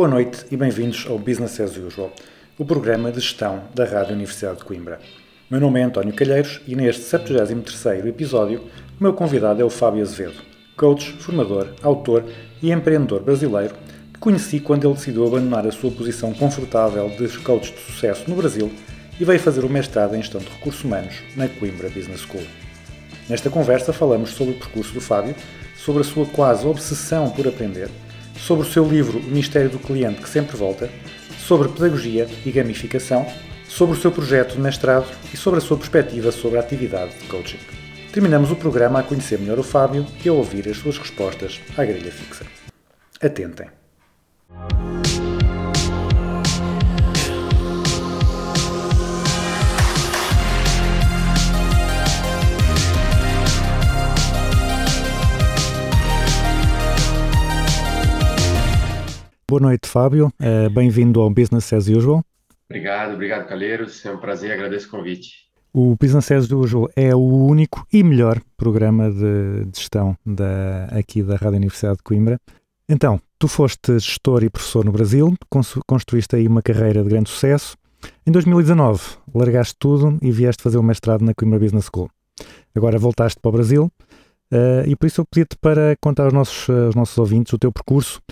Boa noite e bem-vindos ao Business as Usual, o programa de gestão da Rádio Universidade de Coimbra. Meu nome é António Calheiros e neste 73º episódio o meu convidado é o Fábio Azevedo, coach, formador, autor e empreendedor brasileiro que conheci quando ele decidiu abandonar a sua posição confortável de coach de sucesso no Brasil e veio fazer o mestrado em gestão de recursos humanos na Coimbra Business School. Nesta conversa falamos sobre o percurso do Fábio, sobre a sua quase obsessão por aprender, sobre o seu livro O Mistério do Cliente que Sempre Volta, sobre pedagogia e gamificação, sobre o seu projeto de mestrado e sobre a sua perspectiva sobre a atividade de coaching. Terminamos o programa a conhecer melhor o Fábio e a ouvir as suas respostas à grelha fixa. Atentem. Boa noite, Fábio. Eh, Bem-vindo ao Business as Usual. Obrigado, obrigado, Calheiros. É um prazer, agradeço o convite. O Business as Usual é o único e melhor programa de, de gestão da, aqui da Rádio Universidade de Coimbra. Então, tu foste gestor e professor no Brasil, cons- construíste aí uma carreira de grande sucesso. Em 2019, largaste tudo e vieste fazer o mestrado na Coimbra Business School. Agora voltaste para o Brasil eh, e por isso eu pedi-te para contar aos nossos, aos nossos ouvintes o teu percurso,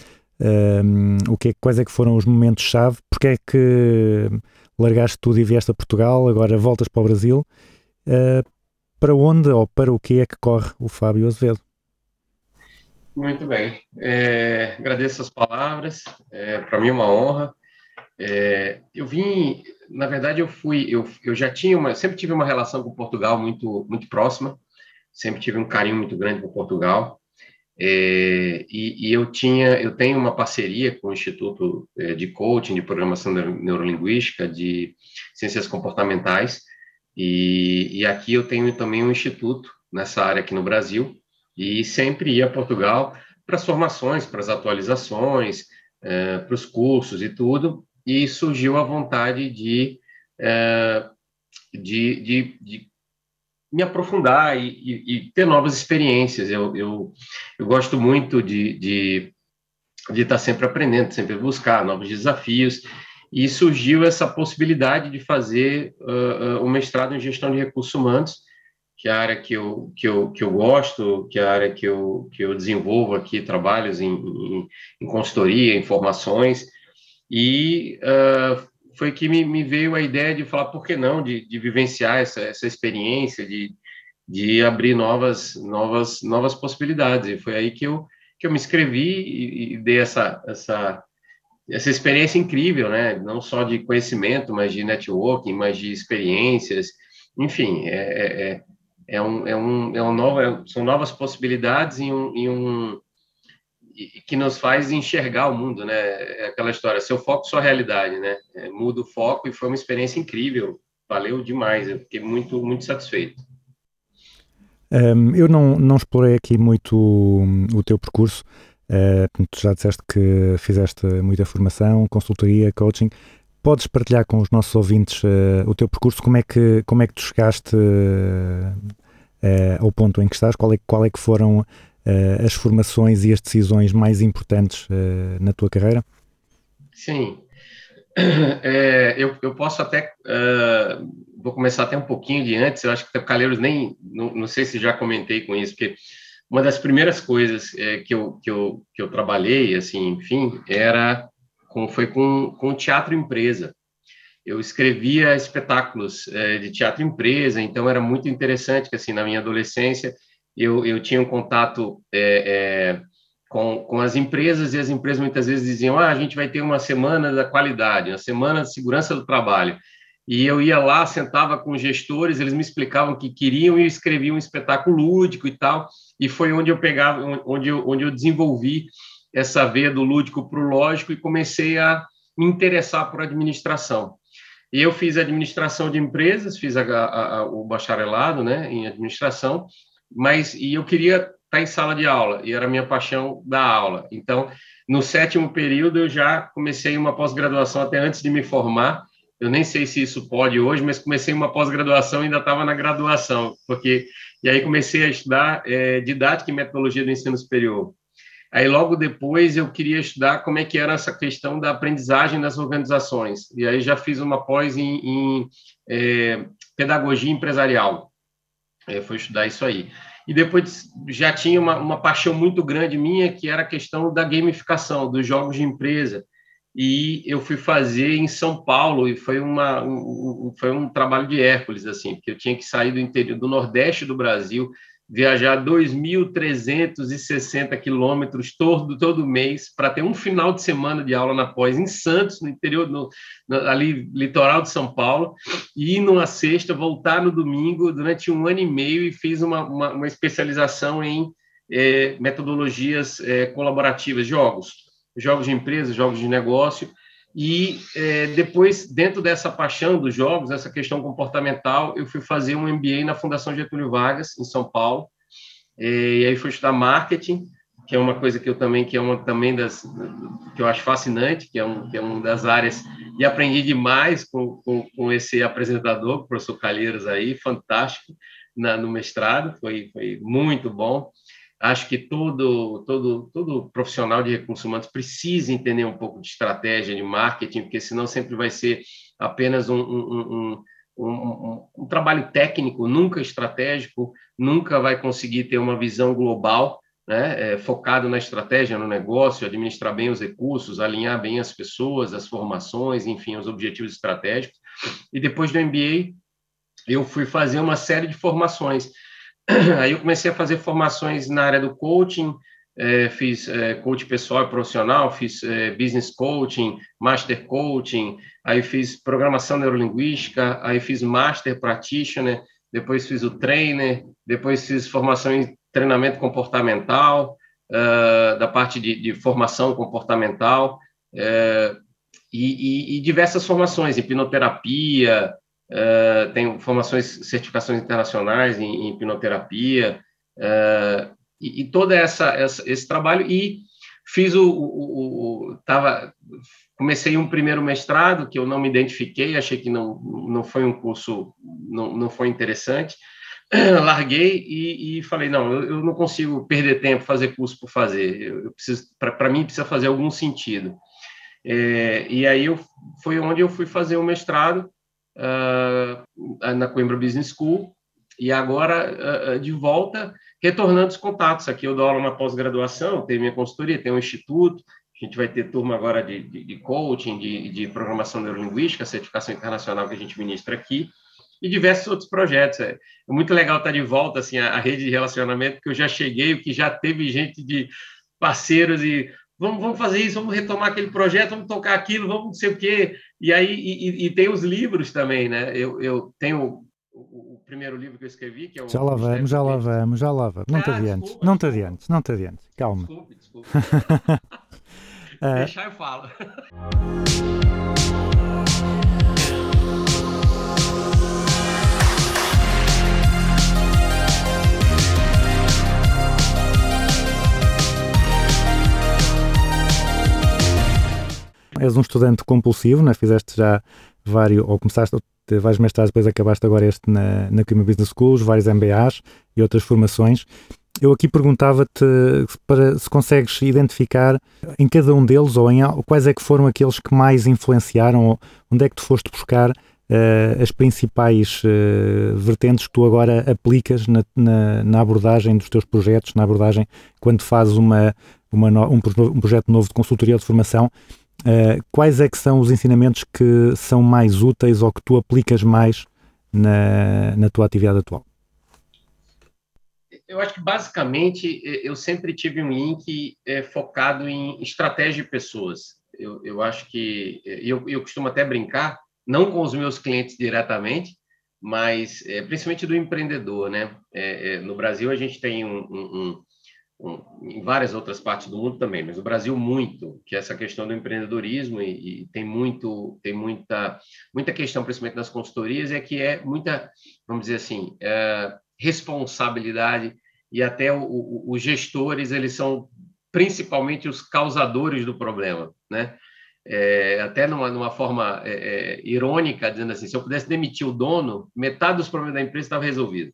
um, o que é, quais é que foram os momentos-chave, porque é que largaste tudo e vieste a Portugal, agora voltas para o Brasil. Uh, para onde ou para o que é que corre o Fábio Azevedo? Muito bem. É, agradeço as palavras. É, Para mim é uma honra. É, eu vim, na verdade, eu fui, eu, eu já tinha uma, sempre tive uma relação com Portugal muito, muito próxima. Sempre tive um carinho muito grande por Portugal. É, e, e eu tinha, eu tenho uma parceria com o Instituto é, de Coaching, de Programação Neuro- Neurolinguística, de Ciências Comportamentais. E, e aqui eu tenho também um instituto nessa área aqui no Brasil. e sempre ia a Portugal para as formações, para as atualizações, eh, para os cursos e tudo, e surgiu a vontade de, eh, de, de, de me aprofundar e, e- e ter novas experiências. Eu, eu, eu gosto muito de, de, de estar sempre aprendendo, sempre buscar novos desafios, e surgiu essa possibilidade de fazer uh, uh, o mestrado em gestão de recursos humanos, que é a área que eu, que eu, que eu gosto, que é a área que eu, que eu desenvolvo aqui trabalhos em, em, em consultoria, em formações, e uh, foi que me, me, veio a ideia de falar, por que não, de, de vivenciar essa, essa experiência, de, de abrir novas, novas, novas possibilidades, e foi aí que eu, que eu me inscrevi e, e dei essa, essa, essa experiência incrível, né, não só de conhecimento, mas de networking, mas de experiências, enfim, é, é, é um, é um, é um novo, são novas possibilidades em um, em um que nos faz enxergar o mundo, né? É aquela história, seu foco, sua realidade, né? É, muda o foco e foi uma experiência incrível, valeu demais, eu fiquei muito, muito satisfeito. Um, eu não, não explorei aqui muito o, o teu percurso, uh, tu já disseste que fizeste muita formação, consultoria, coaching, podes partilhar com os nossos ouvintes uh, o teu percurso, como é que, como é que tu chegaste uh, ao ponto em que estás, qual é, qual é que foram uh, as formações e as decisões mais importantes uh, na tua carreira? Sim, é, eu, eu posso até, uh, vou começar até um pouquinho de antes, eu acho que o Calheiros nem, não, não, sei se já comentei com isso, porque uma das primeiras coisas é, que, eu, que, eu, que eu trabalhei, assim, enfim, era, com, foi com, com teatro empresa. Eu escrevia espetáculos é, de teatro empresa, então era muito interessante que, assim, na minha adolescência, eu, eu tinha um contato é, é, com, com as empresas e as empresas muitas vezes diziam: ah, a gente vai ter uma semana da qualidade, uma semana de segurança do trabalho. E eu ia lá, sentava com os gestores, eles me explicavam o que queriam e eu escrevia um espetáculo lúdico e tal. E foi onde eu pegava, onde eu, onde eu desenvolvi essa veia do lúdico para o lógico e comecei a me interessar por administração. E eu fiz administração de empresas, fiz a, a, a, o bacharelado né, em administração, mas e eu queria estar em sala de aula, e era a minha paixão da aula. Então, no sétimo período, eu já comecei uma pós-graduação até antes de me formar. Eu nem sei se isso pode hoje, mas comecei uma pós-graduação e ainda estava na graduação, porque e aí comecei a estudar é, didática e metodologia do ensino superior. Aí logo depois eu queria estudar como é que era essa questão da aprendizagem nas organizações. E aí já fiz uma pós em, em é, pedagogia empresarial. É, foi estudar isso aí. E depois já tinha uma, uma paixão muito grande minha, que era a questão da gamificação, dos jogos de empresa. E eu fui fazer em São Paulo, e foi, uma, um, foi um trabalho de Hércules, assim, porque eu tinha que sair do interior, do Nordeste do Brasil, viajar 2.360 quilômetros todo, todo mês para ter um final de semana de aula na pós em Santos, no interior, no, no, ali, litoral de São Paulo, e ir numa sexta, voltar no domingo durante um ano e meio e fiz uma, uma, uma especialização em é, metodologias é, colaborativas, jogos, jogos de empresa, jogos de negócio, e é, depois, dentro dessa paixão dos jogos, essa questão comportamental, eu fui fazer um MBA na Fundação Getúlio Vargas, em São Paulo. É, e aí fui estudar marketing, que é uma coisa que eu também que é uma também das que eu acho fascinante, que é um que é uma das áreas e aprendi demais com, com, com esse apresentador, o professor Calheiros aí, fantástico na, no mestrado, foi foi muito bom. Acho que todo, todo, todo profissional de recursos humanos precisa entender um pouco de estratégia, de marketing, porque senão sempre vai ser apenas um, um, um, um trabalho técnico, nunca estratégico, nunca vai conseguir ter uma visão global, né, é, focado na estratégia, no negócio, administrar bem os recursos, alinhar bem as pessoas, as formações, enfim, os objetivos estratégicos. E depois do MBA, eu fui fazer uma série de formações Aí eu comecei a fazer formações na área do coaching, é, fiz é, coach pessoal e profissional, fiz é, business coaching, master coaching, aí fiz programação neurolinguística, aí fiz master practitioner, depois fiz o trainer, depois fiz formação em treinamento comportamental, uh, da parte de, de, formação comportamental, uh, e, e, e, diversas formações, hipnoterapia, uh, tenho formações, certificações internacionais em, em hipnoterapia, uh, e, e toda essa, essa, esse trabalho, e fiz o, o, o, tava, comecei um primeiro mestrado, que eu não me identifiquei, achei que não, não foi um curso, não, não foi interessante, larguei e, e, falei não eu, eu, não consigo perder tempo fazer curso por fazer eu, eu preciso para mim precisa fazer algum sentido. É, e aí eu, foi onde eu fui fazer o mestrado uh, na Coimbra Business School, e agora uh, de volta, retornando os contatos. Aqui eu dou aula na pós-graduação, tenho minha consultoria, tenho um instituto, a gente vai ter turma agora de, de, de coaching, de, de, programação neurolinguística, certificação internacional que a gente ministra aqui, e diversos outros projetos. É, é muito legal estar de volta assim, a, rede de relacionamento, porque eu já cheguei, que já teve gente de parceiros e vamos, vamos fazer isso, vamos retomar aquele projeto, vamos tocar aquilo, vamos não sei o quê. E aí e, e tem os livros também, né? Eu, eu tenho o, o, primeiro livro que eu escrevi, que é o. Já lá vamos, já lá vamos, já lá vamos. Não te ah, adiantes, não te adiantes, não te adiantes. Calma. Desculpe, desculpe. Deixar eu falo. És um estudante compulsivo, né? fizeste já vários, ou começaste vários mestrados, depois acabaste agora este na, na Cima Business Schools, vários MBAs e outras formações. Eu aqui perguntava-te para se consegues identificar em cada um deles ou em quais é que foram aqueles que mais influenciaram, ou onde é que tu foste buscar uh, as principais uh, vertentes que tu agora aplicas na, na, na, abordagem dos teus projetos, na abordagem quando fazes uma, uma no, um, um projeto novo de consultoria ou de formação, Uh, quais é que são os ensinamentos que são mais úteis ou que tu aplicas mais na, na tua atividade atual? Eu acho que basicamente eu sempre tive um link é, focado em estratégia de pessoas. Eu, eu acho que eu, eu costumo até brincar não com os meus clientes diretamente, mas é, principalmente do empreendedor, né? É, no Brasil a gente tem um, um, em várias outras partes do mundo também, mas no Brasil muito, que é essa questão do empreendedorismo e, e tem muito, tem muita, muita questão, principalmente nas consultorias, é que é muita, vamos dizer assim, é, responsabilidade e até o, o, os gestores eles são principalmente os causadores do problema, né? É, até numa, numa forma é, é, irônica, dizendo assim, se eu pudesse demitir o dono, metade dos problemas da empresa estava resolvido.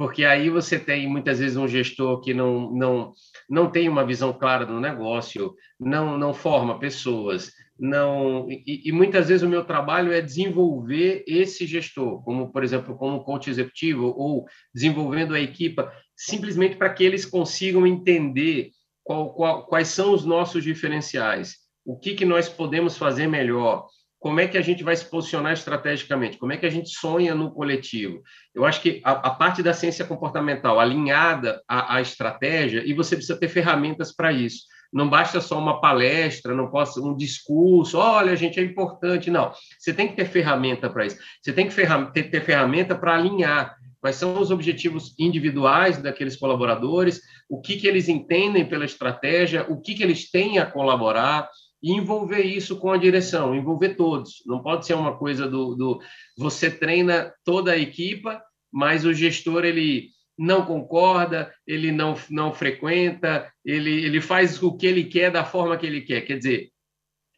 Porque aí você tem, muitas vezes, um gestor que não, não, não tem uma visão clara do negócio, não, não forma pessoas, não e, e, muitas vezes o meu trabalho é desenvolver esse gestor, como, por exemplo, como coach executivo, ou desenvolvendo a equipa, simplesmente para que eles consigam entender qual, qual, quais são os nossos diferenciais, o que, que nós podemos fazer melhor, como é que a gente vai se posicionar estrategicamente, como é que a gente sonha no coletivo. Eu acho que a, a parte da ciência comportamental alinhada à, à, estratégia, e você precisa ter ferramentas para isso. Não basta só uma palestra, não possa um discurso, olha, a gente é importante, não. Você tem que ter ferramenta para isso. Você tem que ferram ter, ter ferramenta para alinhar quais são os objetivos individuais daqueles colaboradores, o que, que eles entendem pela estratégia, o que, que eles têm a colaborar, e envolver isso com a direção, envolver todos. Não pode ser uma coisa do, do você treina toda a equipa, mas o gestor ele não concorda, ele não, não frequenta, ele, ele faz o que ele quer da forma que ele quer. Quer dizer,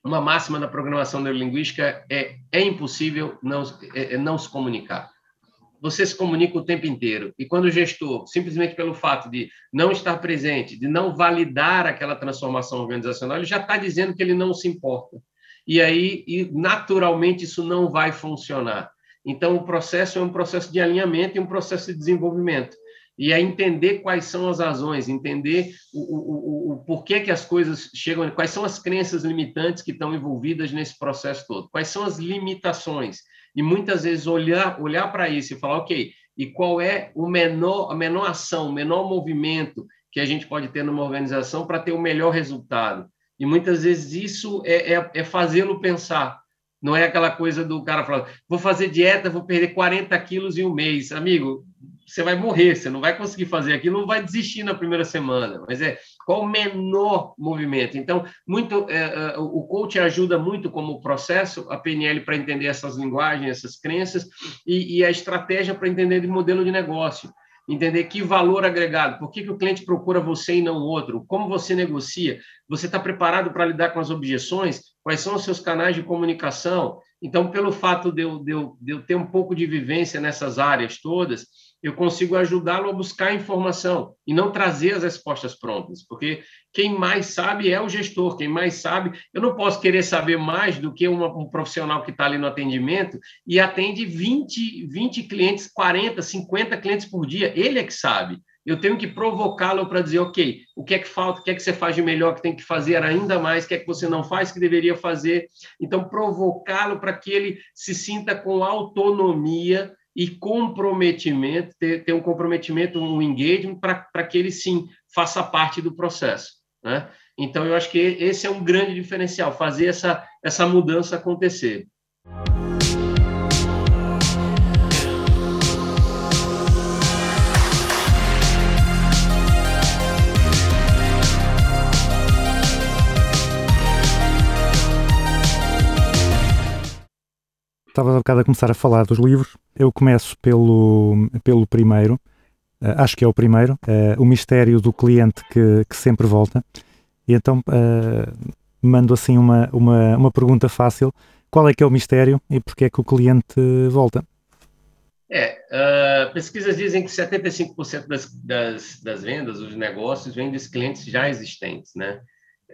uma máxima na programação neurolinguística é é impossível não, é, é não se comunicar você se comunica o tempo inteiro. E quando o gestor, simplesmente pelo fato de não estar presente, de não validar aquela transformação organizacional, ele já está dizendo que ele não se importa. E aí, e naturalmente, isso não vai funcionar. Então, o processo é um processo de alinhamento e um processo de desenvolvimento. E é entender quais são as razões, entender o, o, o, o porquê que as coisas chegam, quais são as crenças limitantes que estão envolvidas nesse processo todo, quais são as limitações e muitas vezes olhar olhar para isso e falar, ok, e qual é o menor a menor ação, o menor movimento que a gente pode ter numa organização para ter o melhor resultado. E muitas vezes isso é, é, é fazê-lo pensar. Não é aquela coisa do cara falar, vou fazer dieta, vou perder 40 quilos em um mês. Amigo, você vai morrer, você não vai conseguir fazer aquilo, não vai desistir na primeira semana. Mas é qual o menor movimento? Então, muito é, é, o coach ajuda muito como processo a PNL para entender essas linguagens, essas crenças e, e a estratégia para entender de modelo de negócio entender que valor agregado, por que, que o cliente procura você e não outro, como você negocia, você está preparado para lidar com as objeções, quais são os seus canais de comunicação. Então, pelo fato de eu, de eu, de eu ter um pouco de vivência nessas áreas todas, eu consigo ajudá-lo a buscar informação e não trazer as respostas prontas, porque quem mais sabe é o gestor, quem mais sabe. Eu não posso querer saber mais do que uma, um profissional que está ali no atendimento e atende 20, 20 clientes, 40, 50 clientes por dia. Ele é que sabe. Eu tenho que provocá-lo para dizer, ok, o que é que falta, o que é que você faz de melhor, que tem que fazer ainda mais, o que é que você não faz, que deveria fazer. Então, provocá-lo para que ele se sinta com autonomia e comprometimento, ter, ter um comprometimento, um engagement, para que ele sim faça parte do processo. Né? Então, eu acho que esse é um grande diferencial, fazer essa, essa mudança acontecer. Estava há bocado a começar a falar dos livros. Eu começo pelo, pelo primeiro, uh, acho que é o primeiro, uh, O Mistério do Cliente que, que Sempre Volta. E então uh, mando assim uma, uma, uma pergunta fácil. Qual é que é o mistério e porquê é que o cliente volta? É, pesquisas dizem que 75% das, das, das vendas, dos negócios, vêm dos clientes já existentes, né?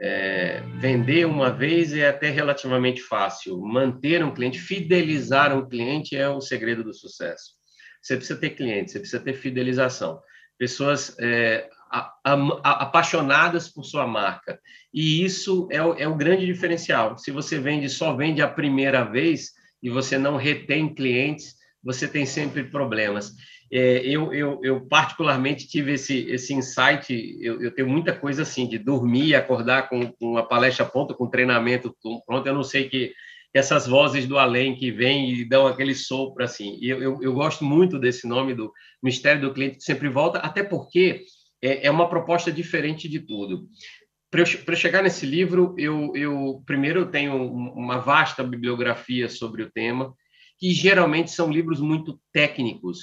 É, vender uma vez é até relativamente fácil. Manter um cliente, fidelizar um cliente é o segredo do sucesso. Você precisa ter cliente, você precisa ter fidelização. Pessoas é, a, a, apaixonadas por sua marca. E isso é o, é o grande diferencial. Se você vende, só vende a primeira vez e você não retém clientes, você tem sempre problemas. É, eu, eu, eu, particularmente tive esse, esse insight, eu, eu, tenho muita coisa assim, de dormir, acordar com, com uma palestra pronta, com treinamento pronto, eu não sei que essas vozes do além que vêm e dão aquele sopro assim. E eu, eu, gosto muito desse nome do Mistério do Cliente que sempre volta, até porque é, é uma proposta diferente de tudo. Para eu, chegar nesse livro, eu, eu primeiro eu tenho uma vasta bibliografia sobre o tema, que geralmente são livros muito técnicos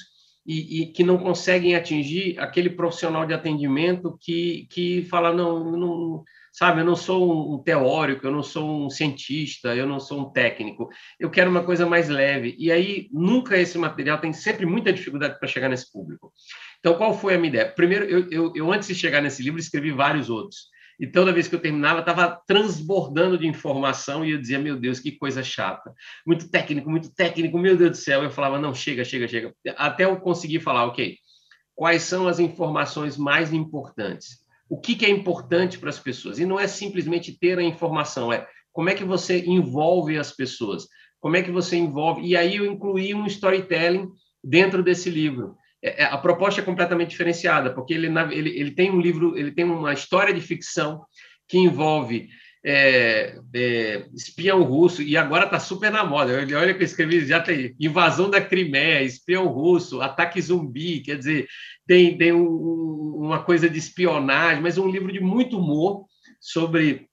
e, e, que não conseguem atingir aquele profissional de atendimento que, que fala, não, não sabe, eu não sou um teórico, eu não sou um cientista, eu não sou um técnico, eu quero uma coisa mais leve. E aí, nunca esse material tem sempre muita dificuldade para chegar nesse público. Então, qual foi a minha ideia? Primeiro, eu, eu, eu antes de chegar nesse livro, escrevi vários outros. E toda vez que eu terminava, estava transbordando de informação e eu dizia, meu Deus, que coisa chata. Muito técnico, muito técnico, meu Deus do céu. Eu falava, não, chega, chega, chega. Até eu conseguir falar, ok, quais são as informações mais importantes? O que, que é importante para as pessoas? E não é simplesmente ter a informação, é como é que você envolve as pessoas, como é que você envolve. E aí eu incluí um storytelling dentro desse livro. É, é, a proposta é completamente diferenciada, porque ele, ele, ele tem um livro, ele tem uma história de ficção que envolve é, é, espião russo, e agora está super na moda. Olha que eu escrevi, já tem invasão da Crimeia, espião russo, ataque zumbi, quer dizer, tem, tem um, uma coisa de espionagem, mas um livro de muito humor sobre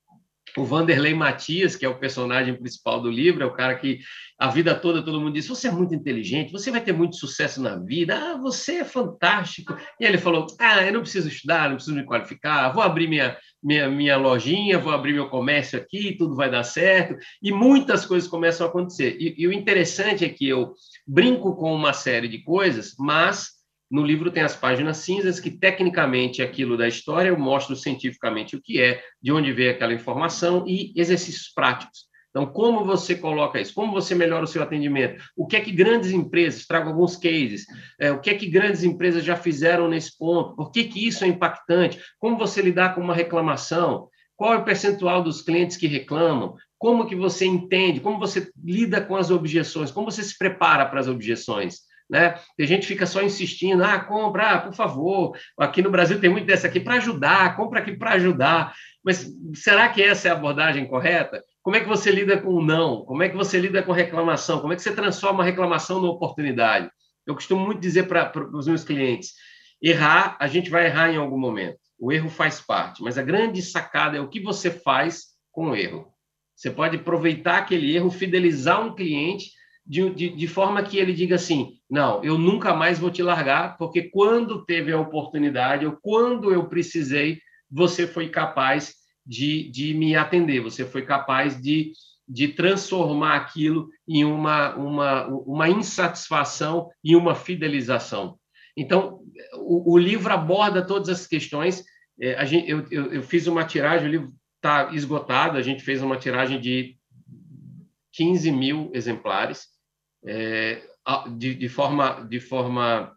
o Vanderlei Matias, que é o personagem principal do livro, é o cara que a vida toda todo mundo diz: você é muito inteligente, você vai ter muito sucesso na vida, ah, você é fantástico. E ele falou: ah, eu não preciso estudar, não preciso me qualificar, vou abrir minha, minha, minha lojinha, vou abrir meu comércio aqui, tudo vai dar certo. E muitas coisas começam a acontecer. E, e o interessante é que eu brinco com uma série de coisas, mas no livro tem as páginas cinzas, que tecnicamente é aquilo da história, eu mostro cientificamente o que é, de onde veio aquela informação e exercícios práticos. Então, como você coloca isso? Como você melhora o seu atendimento? O que é que grandes empresas, trago alguns cases, é, o que é que grandes empresas já fizeram nesse ponto? Por que, que isso é impactante? Como você lidar com uma reclamação? Qual é o percentual dos clientes que reclamam? Como que você entende? Como você lida com as objeções? Como você se prepara para as objeções? Né? Tem gente que fica só insistindo, ah, compra, ah, por favor. Aqui no Brasil tem muito dessa aqui para ajudar, compra aqui para ajudar. Mas será que essa é a abordagem correta? Como é que você lida com o não? Como é que você lida com reclamação? Como é que você transforma a reclamação numa oportunidade? Eu costumo muito dizer para os meus clientes: errar, a gente vai errar em algum momento. O erro faz parte, mas a grande sacada é o que você faz com o erro. Você pode aproveitar aquele erro, fidelizar um cliente de, de, de, forma que ele diga assim: não, eu nunca mais vou te largar, porque quando teve a oportunidade, ou quando eu precisei, você foi capaz de, de me atender, você foi capaz de, de transformar aquilo em uma, uma, uma insatisfação e uma fidelização. Então, o, o livro aborda todas as questões. É, gente, eu, eu, eu fiz uma tiragem, o livro está esgotado, a gente fez uma tiragem de 15 mil exemplares é, de, de, forma, de forma,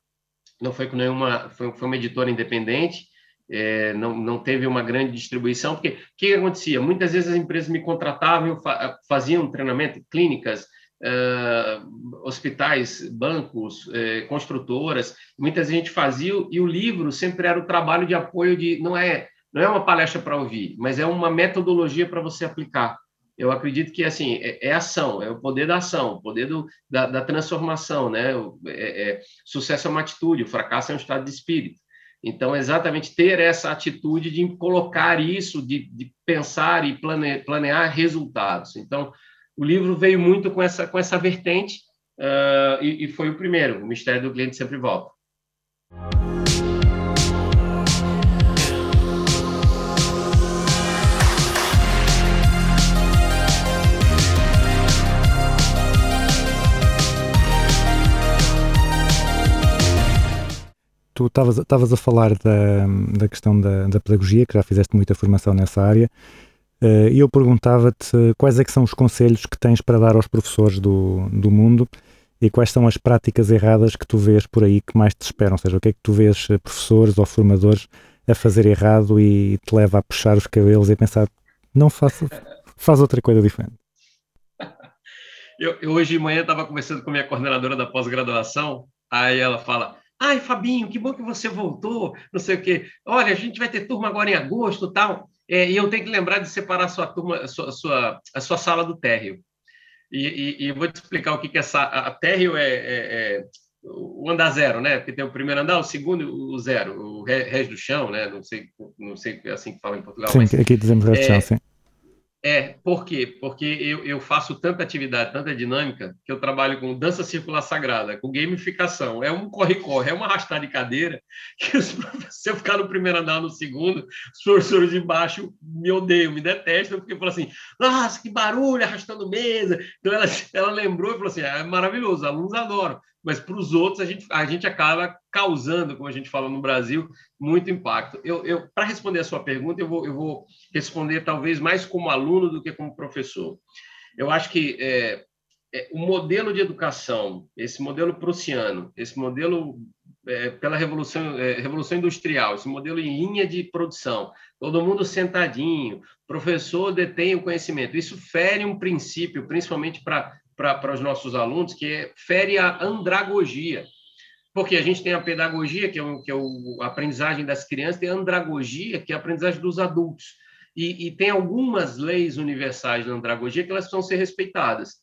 não foi com nenhuma, foi, foi uma editora independente, é, não, não teve uma grande distribuição, porque o que acontecia? Muitas vezes as empresas me contratavam, faziam treinamento, clínicas, Uh, hospitais, bancos, uh, construtoras, muita gente fazia e o livro sempre era o trabalho de apoio de não é não é uma palestra para ouvir, mas é uma metodologia para você aplicar eu acredito que assim é, é, ação, é o poder da ação, o poder do, da, da transformação, né? É, é, sucesso é uma atitude, o fracasso é um estado de espírito. Então, exatamente ter essa atitude de colocar isso, de, de pensar e plane, planear resultados. Então, o livro veio muito com essa com essa vertente uh, e, e foi o primeiro. O mistério do cliente sempre volta. Tu estavas a falar da, da questão da, da, pedagogia, que já fizeste muita formação nessa área, uh, e eu perguntava-te quais é que são os conselhos que tens para dar aos professores do, do mundo e quais são as práticas erradas que tu vês por aí que mais te esperam, ou seja, o que é que tu vês eh, professores ou formadores a fazer errado e te leva a puxar os cabelos e a pensar, não faça, faz outra coisa diferente. Eu, eu hoje de manhã estava conversando com a minha coordenadora da pós-graduação, aí ela fala, Ai, Fabinho, que bom que você voltou, não sei o quê. Olha, a gente vai ter turma agora em agosto tal. É, e eu tenho que lembrar de separar a sua turma, a sua, a sua, a sua sala do térreo. E, e, e vou te explicar o que, que essa. A térreo é, é, é, o andar zero, né? Porque tem o primeiro andar, o segundo, o zero, o resto do chão, né? Não sei, não sei é assim que fala em Portugal. Sim, mas, aqui dizemos resto chão, é, sim. É, por quê? Porque eu, eu faço tanta atividade, tanta dinâmica, que eu trabalho com dança circular sagrada, com gamificação. É um corre-corre, é uma arrastar de cadeira, que os se eu ficar no primeiro andar, no segundo, os professores de baixo me odeiam, me detestam, porque falam assim, nossa, que barulho, arrastando mesa. Então, ela, ela lembrou e falou assim, é maravilhoso, os alunos adoram. Mas para os outros, a gente, a gente acaba causando, como a gente fala no Brasil, muito impacto. Eu, eu Para responder a sua pergunta, eu vou, eu vou responder talvez mais como aluno do que como professor. Eu acho que é, é, o modelo de educação, esse modelo prussiano, esse modelo é, pela revolução, é, revolução industrial, esse modelo em linha de produção, todo mundo sentadinho, professor detém o conhecimento. Isso fere um princípio, principalmente para para os nossos alunos, que é, fere a andragogia. Porque a gente tem a pedagogia, que é, o, que é o, a aprendizagem das crianças, tem a andragogia, que é a aprendizagem dos adultos. E, e tem algumas leis universais da andragogia que elas precisam ser respeitadas.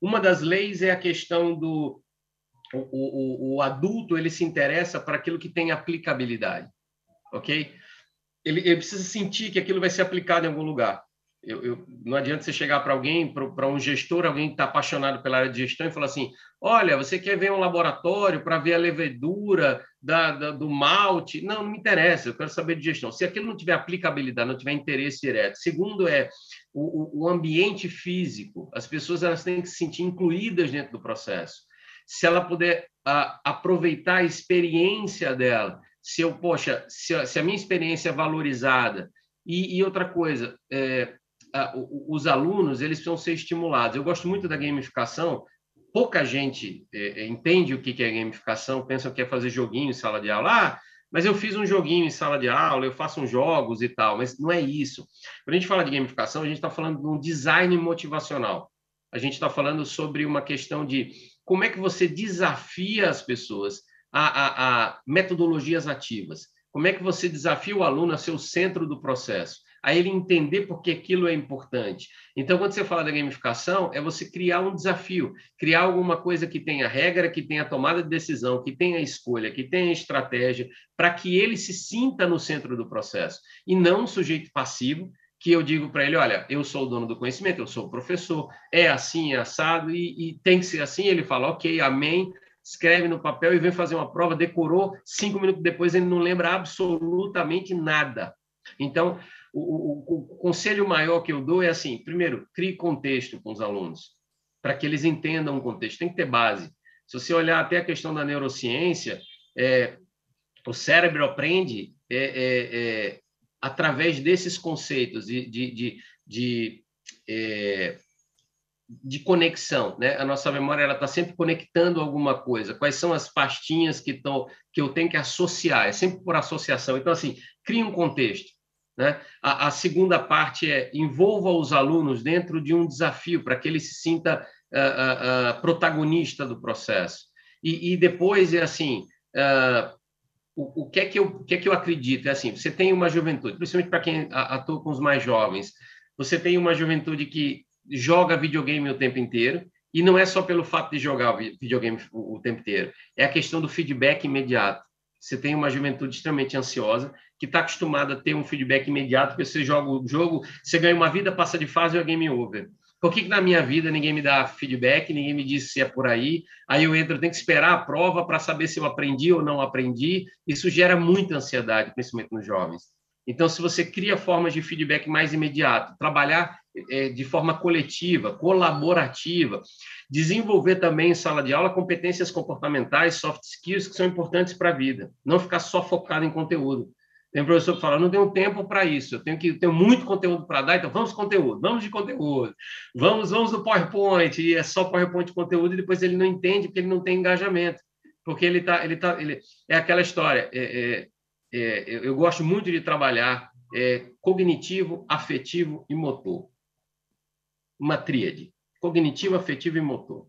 Uma das leis é a questão do o, o, o adulto ele se interessa para aquilo que tem aplicabilidade, ok? Ele, ele precisa sentir que aquilo vai ser aplicado em algum lugar. Eu, eu, não adianta você chegar para alguém, para um gestor, alguém que está apaixonado pela área de gestão e falar assim: olha, você quer ver um laboratório para ver a levedura da, da, do malte? Não, não me interessa, eu quero saber de gestão. Se aquilo não tiver aplicabilidade, não tiver interesse direto. Segundo é o, o ambiente físico. As pessoas elas têm que se sentir incluídas dentro do processo. Se ela puder a, aproveitar a experiência dela, se eu, poxa, se a, se a minha experiência é valorizada, e, e outra coisa, é, os alunos eles precisam ser estimulados. Eu gosto muito da gamificação. Pouca gente é, é, entende o que é gamificação, pensa que é fazer joguinho em sala de aula. Ah, mas eu fiz um joguinho em sala de aula, eu faço uns jogos e tal, mas não é isso. Quando a gente fala de gamificação, a gente está falando de um design motivacional. A gente está falando sobre uma questão de como é que você desafia as pessoas a, a, a metodologias ativas. Como é que você desafia o aluno a ser o centro do processo? A ele entender por que aquilo é importante. Então, quando você fala da gamificação, é você criar um desafio, criar alguma coisa que tenha regra, que tenha tomada de decisão, que tenha escolha, que tenha estratégia, para que ele se sinta no centro do processo e não um sujeito passivo que eu digo para ele, olha, eu sou o dono do conhecimento, eu sou o professor, é assim, é assado, e, e tem que ser assim. Ele fala, ok, amém, escreve no papel e vem fazer uma prova, decorou, cinco minutos depois ele não lembra absolutamente nada. Então, o, o, o, conselho maior que eu dou é assim: primeiro, crie contexto com os alunos, para que eles entendam o contexto. Tem que ter base. Se você olhar até a questão da neurociência, é, o cérebro aprende é, é, é através desses conceitos de, de, de, de, é, de conexão. Né? A nossa memória está sempre conectando alguma coisa. Quais são as pastinhas que, tão, que eu tenho que associar? É sempre por associação. Então, assim, crie um contexto. Né? A, a, segunda parte é envolva os alunos dentro de um desafio para que ele se sinta uh, uh, uh, protagonista do processo. E, e, depois é assim, o, o, que é que eu, o que é que eu acredito? É assim, você tem uma juventude, principalmente para quem atua com os mais jovens, você tem uma juventude que joga videogame o tempo inteiro, e não é só pelo fato de jogar videogame o, o tempo inteiro, é a questão do feedback imediato. Você tem uma juventude extremamente ansiosa, que está acostumada a ter um feedback imediato, porque você joga o jogo, você ganha uma vida, passa de fase e é game over. Por que, que, na minha vida ninguém me dá feedback, ninguém me diz se é por aí? Aí eu entro, tenho que esperar a prova para saber se eu aprendi ou não aprendi. Isso gera muita ansiedade, principalmente nos jovens. Então, se você cria formas de feedback mais imediato, trabalhar é, de forma coletiva, colaborativa, desenvolver também em sala de aula competências comportamentais, soft skills que são importantes para a vida. Não ficar só focado em conteúdo. Tem professor que fala, não tenho tempo para isso, eu tenho que tenho muito conteúdo para dar, então vamos conteúdo, vamos de conteúdo, vamos vamos do PowerPoint, e é só PowerPoint de conteúdo, e depois ele não entende porque ele não tem engajamento, porque ele tá, ele tá, ele é aquela história. É, é, é, eu gosto muito de trabalhar é, cognitivo, afetivo e motor, uma tríade, cognitivo, afetivo e motor.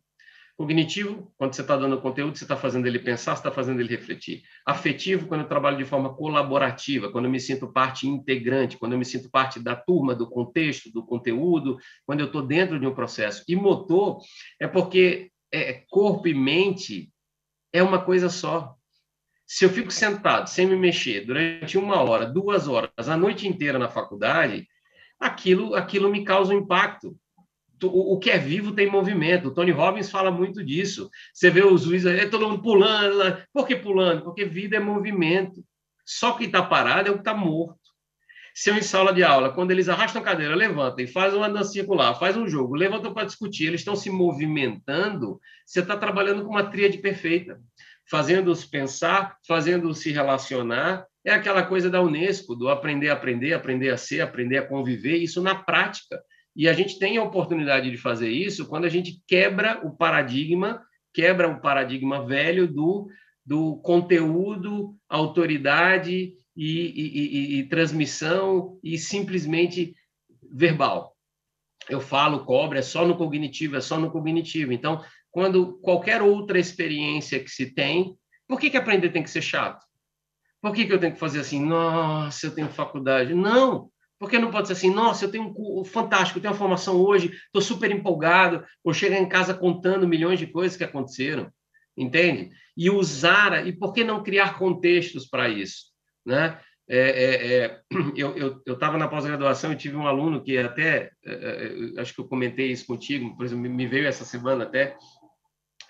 Cognitivo, quando você está dando conteúdo, você está fazendo ele pensar, você está fazendo ele refletir. Afetivo, quando eu trabalho de forma colaborativa, quando eu me sinto parte integrante, quando eu me sinto parte da turma, do contexto, do conteúdo, quando eu estou dentro de um processo. E motor é porque é, corpo e mente é uma coisa só. Se eu fico sentado, sem me mexer, durante uma hora, duas horas, a noite inteira na faculdade, aquilo, aquilo me causa um impacto. O, que é vivo tem movimento. O Tony Robbins fala muito disso. Você vê os juízes aí, todo mundo pulando. Por que pulando? Porque vida é movimento. Só quem está parado é o que está morto. Se eu em sala de aula, quando eles arrastam a cadeira, levantam e fazem uma dança circular, faz um jogo, levantam para discutir, eles estão se movimentando, você está trabalhando com uma tríade perfeita, fazendo-os pensar, fazendo-os se relacionar. É aquela coisa da Unesco, do aprender a aprender, aprender a ser, aprender a conviver, isso na prática. E a gente tem a oportunidade de fazer isso quando a gente quebra o paradigma, quebra o paradigma velho do, do conteúdo, autoridade e, e, e, e transmissão e simplesmente verbal. Eu falo, cobra, é só no cognitivo, é só no cognitivo. Então, quando qualquer outra experiência que se tem, por que, que aprender tem que ser chato? Por que, que eu tenho que fazer assim, nossa, eu tenho faculdade? Não, porque não pode ser assim, nossa, eu tenho um fantástico, eu tenho uma formação hoje, estou super empolgado, vou chegar em casa contando milhões de coisas que aconteceram, entende? E usar, e por que não criar contextos para isso? Né? É, é, é, eu estava na pós-graduação e tive um aluno que até, é, é, acho que eu comentei isso contigo, por exemplo, me veio essa semana até,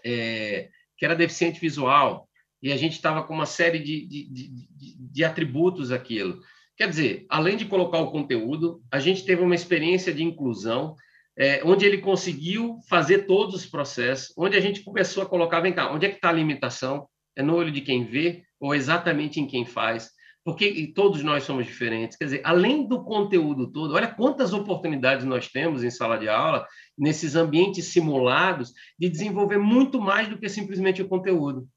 é, que era deficiente visual, e a gente estava com uma série de, de, de, de atributos aquilo. Quer dizer, além de colocar o conteúdo, a gente teve uma experiência de inclusão, é, onde ele conseguiu fazer todos os processos, onde a gente começou a colocar, vem cá, onde é que está a limitação? É no olho de quem vê ou exatamente em quem faz? Porque todos nós somos diferentes. Quer dizer, além do conteúdo todo, olha quantas oportunidades nós temos em sala de aula, nesses ambientes simulados, de desenvolver muito mais do que simplesmente o conteúdo.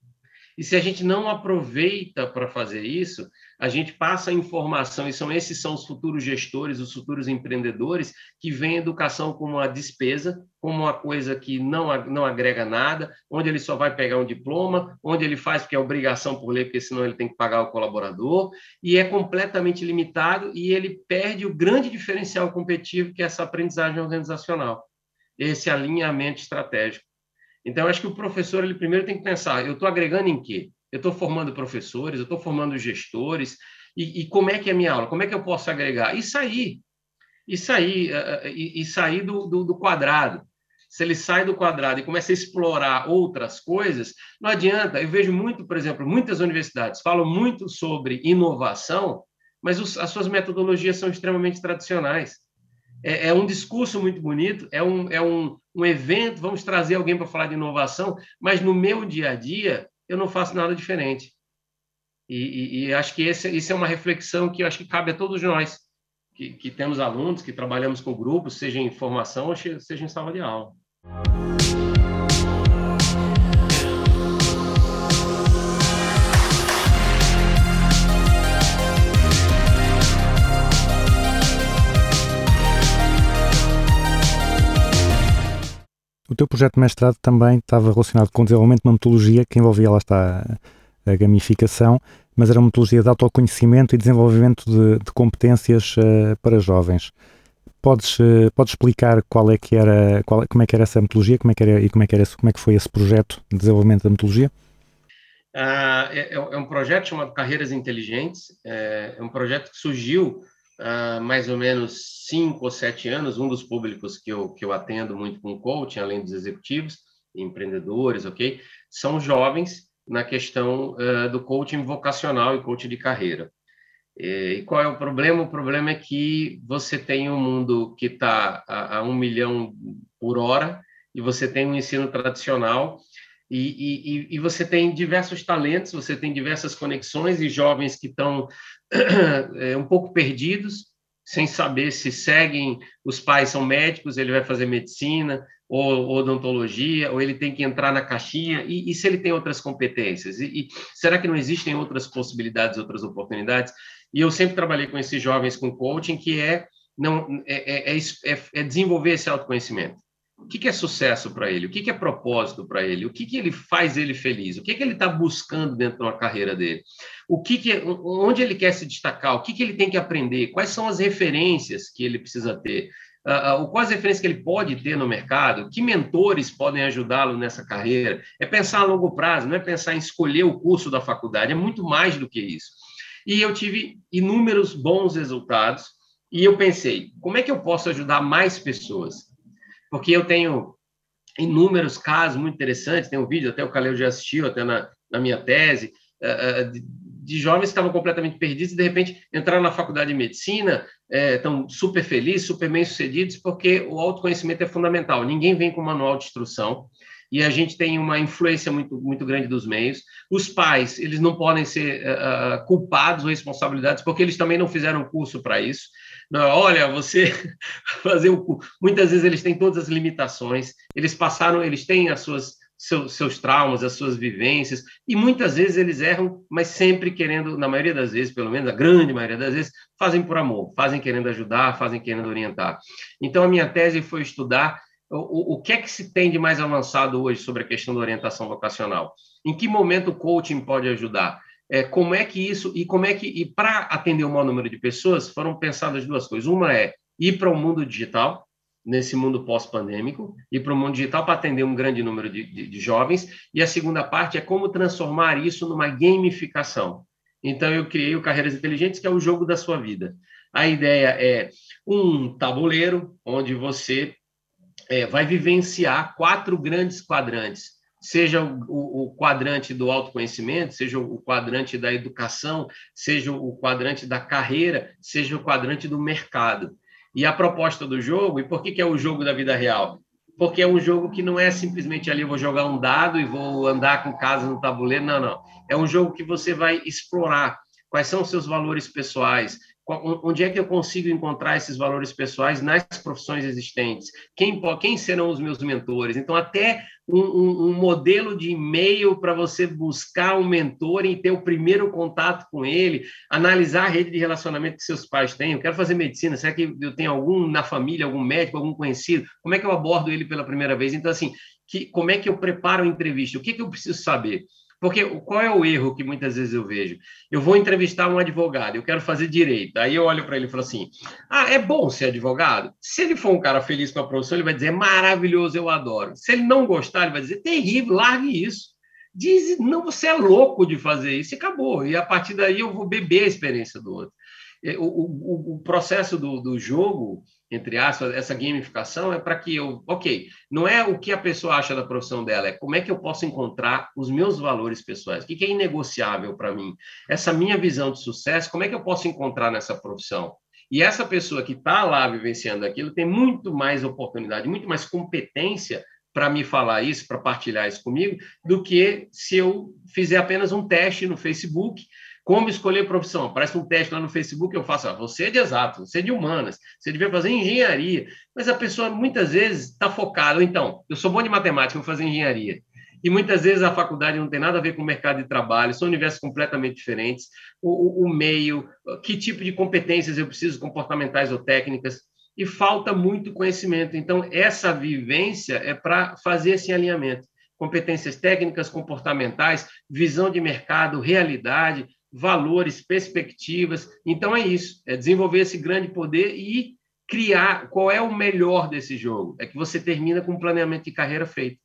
E se a gente não aproveita para fazer isso, a gente passa a informação, e são esses são os futuros gestores, os futuros empreendedores, que veem a educação como uma despesa, como uma coisa que não, não agrega nada, onde ele só vai pegar um diploma, onde ele faz porque é obrigação por lei, porque senão ele tem que pagar o colaborador, e é completamente limitado, e ele perde o grande diferencial competitivo, que é essa aprendizagem organizacional, esse alinhamento estratégico. Então, acho que o professor, ele primeiro tem que pensar, eu estou agregando em quê? Eu estou formando professores, eu estou formando gestores, e, e, como é que é a minha aula? Como é que eu posso agregar? E sair, e sair, eh, eh, e, sair do, do, do quadrado. Se ele sai do quadrado e começa a explorar outras coisas, não adianta. Eu vejo muito, por exemplo, muitas universidades falam muito sobre inovação, mas os, as suas metodologias são extremamente tradicionais é, é um discurso muito bonito, é um, é um, um evento, vamos trazer alguém para falar de inovação, mas no meu dia a dia eu não faço nada diferente. E, e, e acho que esse, isso é uma reflexão que acho que cabe a todos nós, que, que temos alunos, que trabalhamos com grupos, seja em formação seja em sala de aula. O teu projeto de mestrado também estava relacionado com o desenvolvimento de uma metodologia que envolvia, lá está, a gamificação, mas era uma metodologia de autoconhecimento e desenvolvimento de, de competências uh, para jovens. Podes, uh, podes explicar qual é que era, qual, como é que era essa metodologia, como é que era, e como é que, era, como é que foi esse projeto de desenvolvimento da metodologia? Uh, é, é, um projeto chamado Carreiras Inteligentes, é, é um projeto que surgiu há mais ou menos cinco ou sete anos, um dos públicos que eu, que eu atendo muito com coaching, além dos executivos, empreendedores, ok? São jovens na questão uh, do coaching vocacional e coaching de carreira. E, qual é o problema? O problema é que você tem um mundo que está a, a, um milhão por hora e você tem um ensino tradicional e, e, e, você tem diversos talentos, você tem diversas conexões e jovens que estão é, um pouco perdidos, sem saber se seguem, os pais são médicos, ele vai fazer medicina ou, odontologia, ou ele tem que entrar na caixinha, e, e se ele tem outras competências? E, e, será que não existem outras possibilidades, outras oportunidades? E eu sempre trabalhei com esses jovens com coaching, que é, não, é, é, é, é desenvolver esse autoconhecimento O que, que é sucesso para ele? O que, que é propósito para ele? O que, que ele faz ele feliz? O que, que ele está buscando dentro da carreira dele? O que, que onde ele quer se destacar? O que, que ele tem que aprender? Quais são as referências que ele precisa ter? Uh, quais referências que ele pode ter no mercado? Que mentores podem ajudá-lo nessa carreira? É pensar a longo prazo, não é pensar em escolher o curso da faculdade, é muito mais do que isso. E eu tive inúmeros bons resultados e eu pensei, como é que eu posso ajudar mais pessoas? Porque eu tenho inúmeros casos muito interessantes, tem um vídeo, até o Caleu já assistiu, até na, na minha tese, uh, de, de, jovens que estavam completamente perdidos e, de repente, entraram na faculdade de medicina, estão super felizes, super bem-sucedidos, porque o autoconhecimento é fundamental. Ninguém vem com manual de instrução, e a gente tem uma influência muito, muito grande dos meios. Os pais, eles não podem ser culpados ou responsabilidades, porque eles também não fizeram curso para isso. Não, olha, você fazer o muitas vezes eles têm todas as limitações, eles passaram, eles têm as suas seus, seus traumas, as suas vivências, e muitas vezes eles erram, mas sempre querendo, na maioria das vezes, pelo menos a grande maioria das vezes, fazem por amor, fazem querendo ajudar, fazem querendo orientar. Então a minha tese foi estudar o, o que é que se tem de mais avançado hoje sobre a questão da orientação vocacional. Em que momento o coaching pode ajudar? É, como é que isso e como é que e para atender o maior número de pessoas foram pensadas duas coisas. Uma é ir para o mundo digital nesse mundo pós-pandêmico ir para o mundo digital para atender um grande número de, de, de jovens e a segunda parte é como transformar isso numa gamificação. Então eu criei o Carreiras Inteligentes que é o jogo da sua vida. A ideia é um tabuleiro onde você é, vai vivenciar quatro grandes quadrantes seja o, o, quadrante do autoconhecimento, seja o quadrante da educação, seja o quadrante da carreira, seja o quadrante do mercado. E a proposta do jogo, e por que, que é o jogo da vida real? Porque é um jogo que não é simplesmente ali, vou jogar um dado e vou andar com casa no tabuleiro, não, não. É um jogo que você vai explorar quais são os seus valores pessoais, onde é que eu consigo encontrar esses valores pessoais nas profissões existentes? Quem, quem serão os meus mentores? Então, até um, um, um modelo de e-mail para você buscar um mentor e ter o primeiro contato com ele, analisar a rede de relacionamento que seus pais têm. Eu quero fazer medicina, será que eu tenho algum na família, algum médico, algum conhecido? Como é que eu abordo ele pela primeira vez? Então, assim, que, como é que eu preparo a entrevista? O que, que eu preciso saber? Porque qual é o erro que muitas vezes eu vejo? Eu vou entrevistar um advogado, eu quero fazer direito. Aí eu olho para ele e falo assim: ah, é bom ser advogado? Se ele for um cara feliz com a profissão, ele vai dizer: maravilhoso, eu adoro. Se ele não gostar, ele vai dizer: terrível, largue isso. Diz: não, você é louco de fazer isso, e acabou. E a partir daí eu vou beber a experiência do outro. O, o, o processo do, do jogo entre aspas, essa gamificação é para que eu, ok, não é o que a pessoa acha da profissão dela, é como é que eu posso encontrar os meus valores pessoais, o que é inegociável para mim, essa minha visão de sucesso, como é que eu posso encontrar nessa profissão? E essa pessoa que está lá vivenciando aquilo tem muito mais oportunidade, muito mais competência para me falar isso, para partilhar isso comigo, do que se eu fizer apenas um teste no Facebook como escolher profissão? Parece um teste lá no Facebook, eu faço, ah, você é de exato, você é de humanas, você devia fazer engenharia. Mas a pessoa muitas vezes está focada, então, eu sou bom de matemática, vou fazer engenharia. E muitas vezes a faculdade não tem nada a ver com o mercado de trabalho, são universos completamente diferentes. O, o, o meio, que tipo de competências eu preciso, comportamentais ou técnicas, e falta muito conhecimento. Então, essa vivência é para fazer esse alinhamento. Competências técnicas, comportamentais, visão de mercado, realidade, valores, perspectivas. Então é isso, é desenvolver esse grande poder e criar qual é o melhor desse jogo. É que você termina com um planeamento de carreira feito.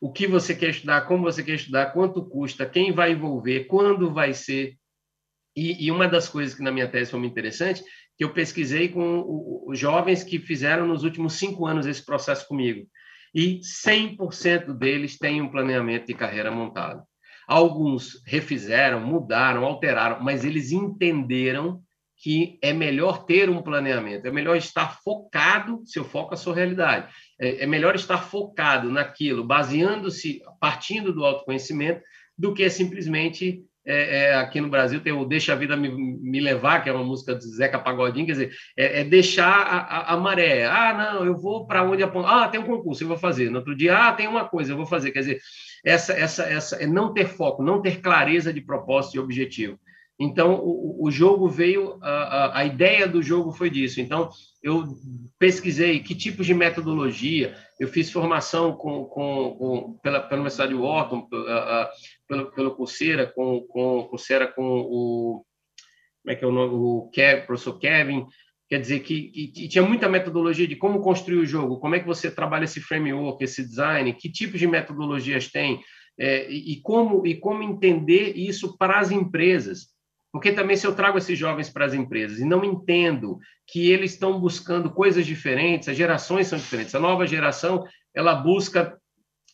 O que você quer estudar, como você quer estudar, quanto custa, quem vai envolver, quando vai ser. E, e uma das coisas que na minha tese foi muito interessante, que eu pesquisei com os jovens que fizeram nos últimos cinco anos esse processo comigo. E 100% deles têm um planeamento de carreira montado. Alguns refizeram, mudaram, alteraram, mas eles entenderam que é melhor ter um planeamento, é melhor estar focado, seu foco a sua realidade, é, é melhor estar focado naquilo, baseando-se, partindo do autoconhecimento, do que simplesmente é, é, aqui no Brasil tem o Deixa a Vida Me, Me, Levar, que é uma música de Zeca Pagodinho, quer dizer, é, é deixar a, a, a, maré. Ah, não, eu vou para onde aponta. Ah, tem um concurso, eu vou fazer. No outro dia, ah, tem uma coisa, eu vou fazer. Quer dizer, essa, essa, essa é não ter foco, não ter clareza de propósito e objetivo. Então, o, o jogo veio, a, a, ideia do jogo foi disso. Então, eu pesquisei que tipos de metodologia, eu fiz formação com, com, com pela, pela Universidade de Wharton, pelo, pelo Coursera, com, com, Coursera com o, como é que é o nome, o Kev, professor Kevin, quer dizer que, que, tinha muita metodologia de como construir o jogo, como é que você trabalha esse framework, esse design, que tipos de metodologias tem, é, e, como, e como entender isso para as empresas. Porque também, se eu trago esses jovens para as empresas e não entendo que eles estão buscando coisas diferentes, as gerações são diferentes. A nova geração ela busca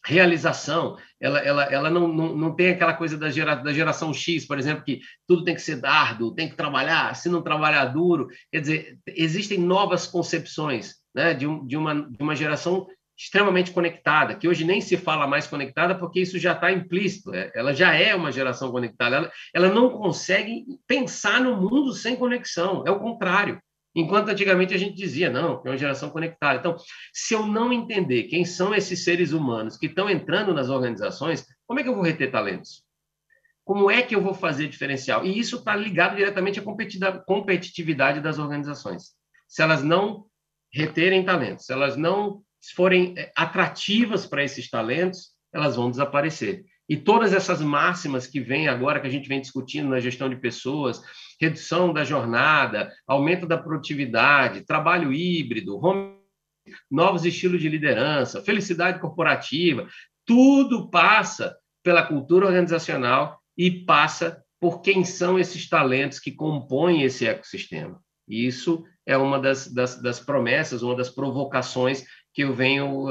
realização, ela, ela, ela não, não, não tem aquela coisa da, gera, da geração X, por exemplo, que tudo tem que ser dardo, tem que trabalhar, se não trabalhar duro. Quer dizer, existem novas concepções né, de, um, de, uma, de uma geração extremamente conectada, que hoje nem se fala mais conectada porque isso já está implícito, é, ela já é uma geração conectada, ela, ela não consegue pensar no mundo sem conexão, é o contrário. Enquanto antigamente a gente dizia, não, é uma geração conectada. Então, se eu não entender quem são esses seres humanos que estão entrando nas organizações, como é que eu vou reter talentos? Como é que eu vou fazer diferencial? E isso está ligado diretamente à competitividade das organizações. Se elas não reterem talentos, se elas não forem eh, atrativas para esses talentos, elas vão desaparecer. E todas essas máximas que vêm agora, que a gente vem discutindo na gestão de pessoas, redução da jornada, aumento da produtividade, trabalho híbrido, home, novos estilos de liderança, felicidade corporativa, tudo passa pela cultura organizacional e passa por quem são esses talentos que compõem esse ecossistema. E isso é uma das, das, das promessas, uma das provocações que eu venho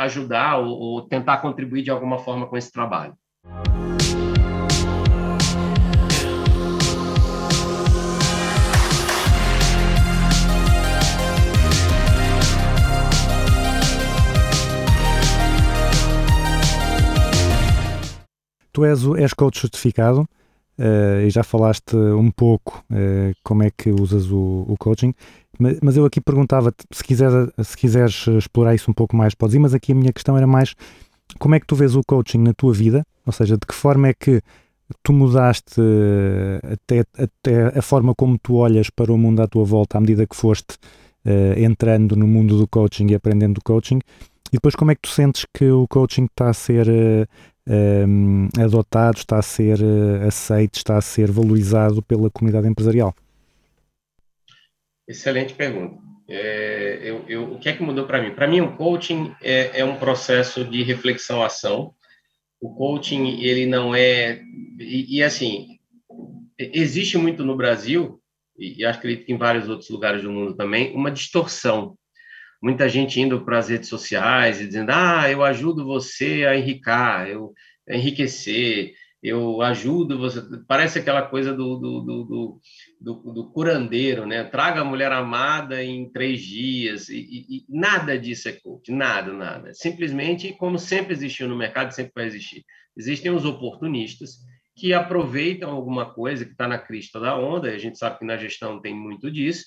ajudar ou, ou tentar contribuir de alguma forma com esse trabalho. Tu és, és coach certificado uh, e já falaste um pouco uh, como é que usas o, o coaching, mas, mas, eu aqui perguntava-te se, quiser, se quiseres explorar isso um pouco mais, podes ir, mas aqui a minha questão era mais como é que tu vês o coaching na tua vida, ou seja, de que forma é que tu mudaste uh, até, até a forma como tu olhas para o mundo à tua volta à medida que foste entrando no mundo do coaching e aprendendo do coaching, e depois como é que tu sentes que o coaching está a ser um, adotado, está a ser uh, aceito, está a ser valorizado pela comunidade empresarial? Excelente pergunta. É, eu, eu, o que é que mudou para mim? Para mim, o coaching é, é, um processo de reflexão-ação. O coaching, ele não é... E, e, assim, existe muito no Brasil, e, e que em vários outros lugares do mundo também, uma distorção muita gente indo para as redes sociais e dizendo: ah, eu ajudo você a enricar, eu a enriquecer, eu ajudo você. Parece aquela coisa do, do, do, do, do curandeiro, né? Traga a mulher amada em três dias, e, e, e nada disso é coach, nada, nada. Simplesmente, como sempre existiu no mercado, sempre vai existir. Existem os oportunistas que aproveitam alguma coisa que está na crista da onda, e a gente sabe que na gestão tem muito disso,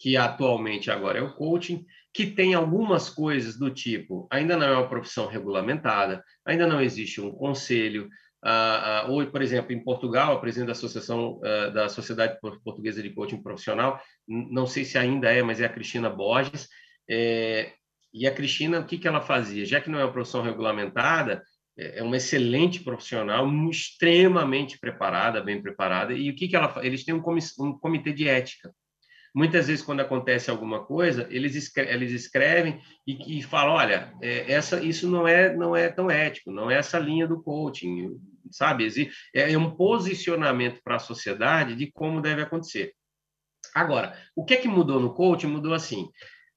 que atualmente agora é o coaching, que tem algumas coisas do tipo, ainda não é uma profissão regulamentada, ainda não existe um conselho, ah, ah, ou, por exemplo, em Portugal, a presidente da Associação ah, da Sociedade Portuguesa de Coaching Profissional, não sei se ainda é, mas é a Cristina Borges, é, e a Cristina, o que, que ela fazia? Já que não é uma profissão regulamentada, é, é uma excelente profissional, extremamente preparada, bem preparada, e o que, que ela Eles têm um, um comitê de ética, Muitas vezes, quando acontece alguma coisa, eles escrevem, eles escrevem e, e falam: olha, é, essa, isso não é, não é tão ético, não é essa linha do coaching, sabe? É, é um posicionamento para a sociedade de como deve acontecer. Agora, o que é que mudou no coaching? Mudou assim.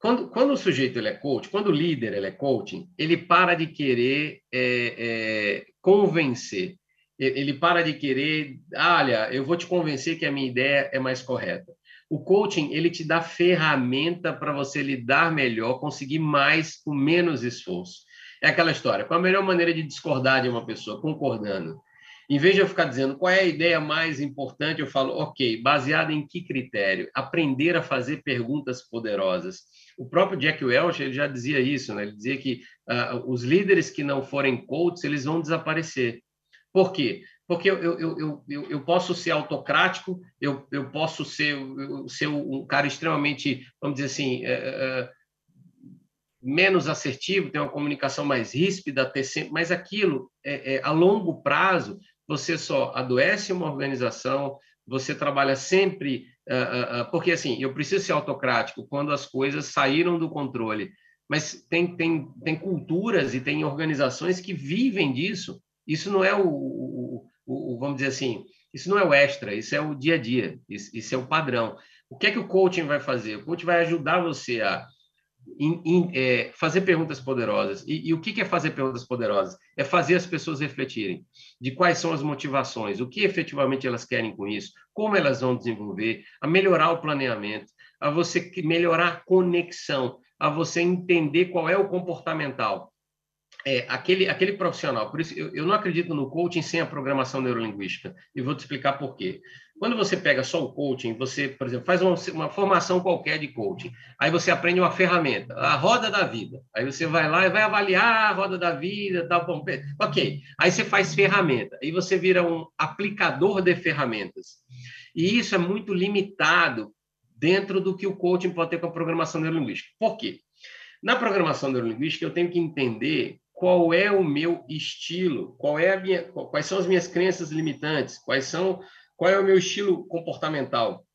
Quando, quando o sujeito ele é coach, quando o líder ele é coaching, ele para de querer é, é, convencer. Ele para de querer, olha, eu vou te convencer que a minha ideia é mais correta. O coaching, ele te dá ferramenta para você lidar melhor, conseguir mais com menos esforço. É aquela história, qual a melhor maneira de discordar de uma pessoa? Concordando. Em vez de eu ficar dizendo qual é a ideia mais importante, eu falo, ok, baseado em que critério? Aprender a fazer perguntas poderosas. O próprio Jack Welch ele já dizia isso, né? ele dizia que uh, os líderes que não forem coaches, eles vão desaparecer. Por quê? Porque eu, eu, eu, eu, eu posso ser autocrático, eu, eu posso ser, eu, ser um cara extremamente, vamos dizer assim, é, é, menos assertivo, ter uma comunicação mais ríspida, ter sempre, mas aquilo, é, é, a longo prazo, você só adoece uma organização, você trabalha sempre, uh, uh, porque assim, eu preciso ser autocrático quando as coisas saíram do controle, mas tem, tem, tem culturas e tem organizações que vivem disso. Isso não é o, o, o, o vamos dizer assim, isso não é o extra, isso é o dia a dia, isso, isso é o padrão. O que é que o coaching vai fazer? O coaching vai ajudar você a in, in, é, fazer perguntas poderosas. E, e o que, é fazer perguntas poderosas? É fazer as pessoas refletirem de quais são as motivações, o que efetivamente elas querem com isso, como elas vão desenvolver, a melhorar o planeamento, a você melhorar a conexão, a você entender qual é o comportamental. É, aquele, aquele profissional, por isso eu, eu não acredito no coaching sem a programação neurolinguística, e vou te explicar por quê. Quando você pega só o coaching, você, por exemplo, faz uma, uma, formação qualquer de coaching, aí você aprende uma ferramenta, a roda da vida. Aí você vai lá e vai avaliar a roda da vida, tal, bom, ok. Aí você faz ferramenta, aí você vira um aplicador de ferramentas. E isso é muito limitado dentro do que o coaching pode ter com a programação neurolinguística. Por quê? Na programação neurolinguística, eu tenho que entender qual é o meu estilo, qual é a minha, quais são as minhas crenças limitantes, quais são qual é o meu estilo comportamental?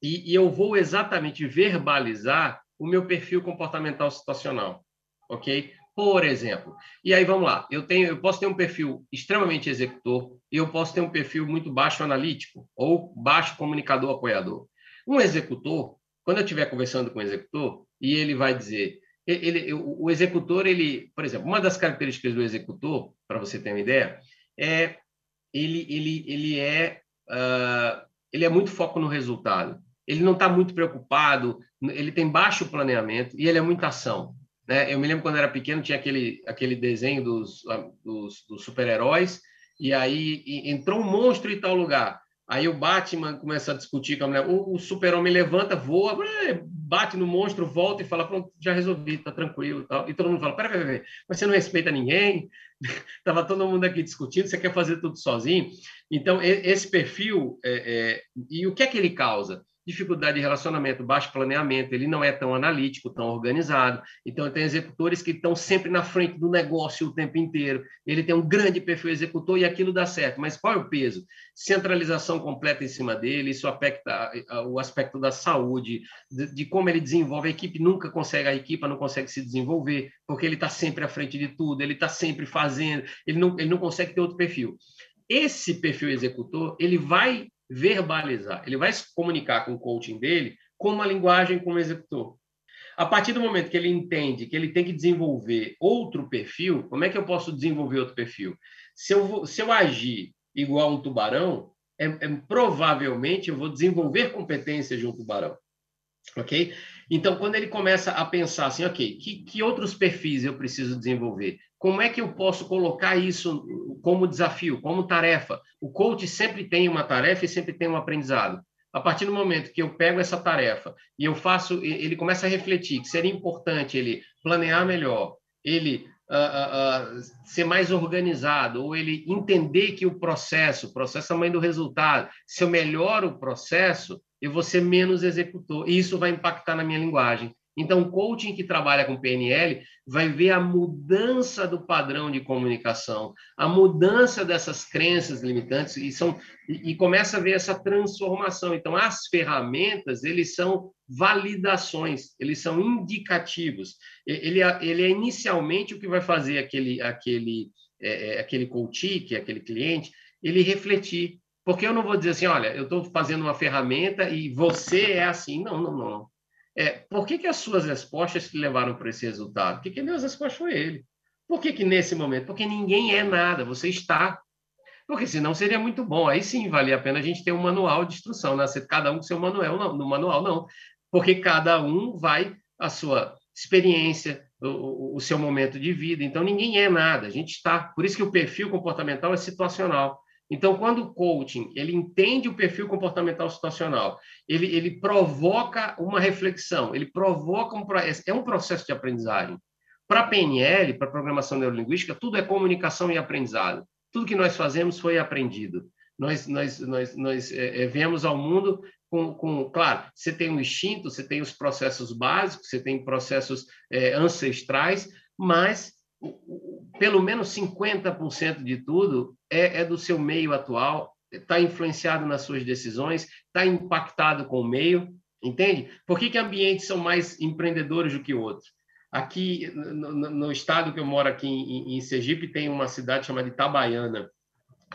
E, e eu vou exatamente verbalizar o meu perfil comportamental situacional, ok? Por exemplo, e aí vamos lá, eu tenho, eu posso ter um perfil extremamente executor e eu posso ter um perfil muito baixo analítico ou baixo comunicador apoiador. Um executor, quando eu estiver conversando com o executor e ele vai dizer, ele, o executor, ele, por exemplo, uma das características do executor, para você ter uma ideia, é ele, ele, ele é uh, ele é muito foco no resultado. Ele não está muito preocupado, ele tem baixo planeamento e ele é muita ação. Né? Eu me lembro quando era pequeno, tinha aquele, aquele desenho dos, ah, dos, dos super-heróis, e aí entrou um monstro em tal lugar. Aí o Batman começa a discutir com a mulher. O, o super-homem levanta, voa, bate no monstro, volta e fala: Pronto, já resolvi, tá tranquilo. Tal. E todo mundo fala: Peraí, peraí, peraí, mas você não respeita ninguém? Tava todo mundo aqui discutindo, você quer fazer tudo sozinho? Então, esse perfil, é, é, e o que é que ele causa? Dificuldade de relacionamento, baixo planeamento, ele não é tão analítico, tão organizado. Então, tem executores que estão sempre na frente do negócio o tempo inteiro. Ele tem um grande perfil executor e aquilo dá certo. Mas qual é o peso? Centralização completa em cima dele, isso afeta o aspecto da saúde, de, de como ele desenvolve. A equipe nunca consegue, a equipe não consegue se desenvolver, porque ele está sempre à frente de tudo, ele está sempre fazendo, ele não, ele não consegue ter outro perfil. Esse perfil executor, ele vai verbalizar, ele vai se comunicar com o coaching dele com uma linguagem como executor. A partir do momento que ele entende que ele tem que desenvolver outro perfil, como é que eu posso desenvolver outro perfil? Se eu, vou, se eu agir igual um tubarão, é, é, provavelmente eu vou desenvolver competências de um tubarão. Ok? Então, quando ele começa a pensar assim, ok, que, que outros perfis eu preciso desenvolver? Como é que eu posso colocar isso como desafio, como tarefa? O coach sempre tem uma tarefa e sempre tem um aprendizado. A partir do momento que eu pego essa tarefa e eu faço, ele começa a refletir que seria importante ele planear melhor, ele uh, uh, uh, ser mais organizado, ou ele entender que o processo, o processo é a mãe do resultado, se eu melhoro o processo, eu vou ser menos executor, e isso vai impactar na minha linguagem. Então, o coaching que trabalha com PNL vai ver a mudança do padrão de comunicação, a mudança dessas crenças limitantes e, são, e, e começa a ver essa transformação. Então, as ferramentas, eles são validações, eles são indicativos. Ele, ele é inicialmente o que vai fazer aquele, aquele, é, é aquele coach, que é aquele cliente, ele refletir. Porque eu não vou dizer assim, olha, eu estou fazendo uma ferramenta e você é assim. Não, não, não. É, por que, que as suas respostas te levaram para esse resultado? Por que, que as respostas foi ele? Por que, que nesse momento? Porque ninguém é nada, você está. Porque senão seria muito bom. Aí sim, valia a pena a gente ter um manual de instrução, né? cada um com seu manual, não, no manual não. Porque cada um vai a sua experiência, o, o seu momento de vida. Então, ninguém é nada, a gente está. Por isso que o perfil comportamental é situacional. Então, quando o coaching ele entende o perfil comportamental situacional, ele, ele provoca uma reflexão, ele provoca um é um processo de aprendizagem. Para PNL, para programação neurolinguística, tudo é comunicação e aprendizado. Tudo que nós fazemos foi aprendido. Nós, nós, nós, nós é, é, viemos ao mundo com, com, claro, você tem um instinto, você tem os processos básicos, você tem processos é, ancestrais, mas pelo menos 50% de tudo é, é do seu meio atual, está influenciado nas suas decisões, está impactado com o meio, entende? Por que, que ambientes são mais empreendedores do que outros? Aqui, no, no estado que eu moro, aqui em, em, Sergipe, tem uma cidade chamada Itabaiana.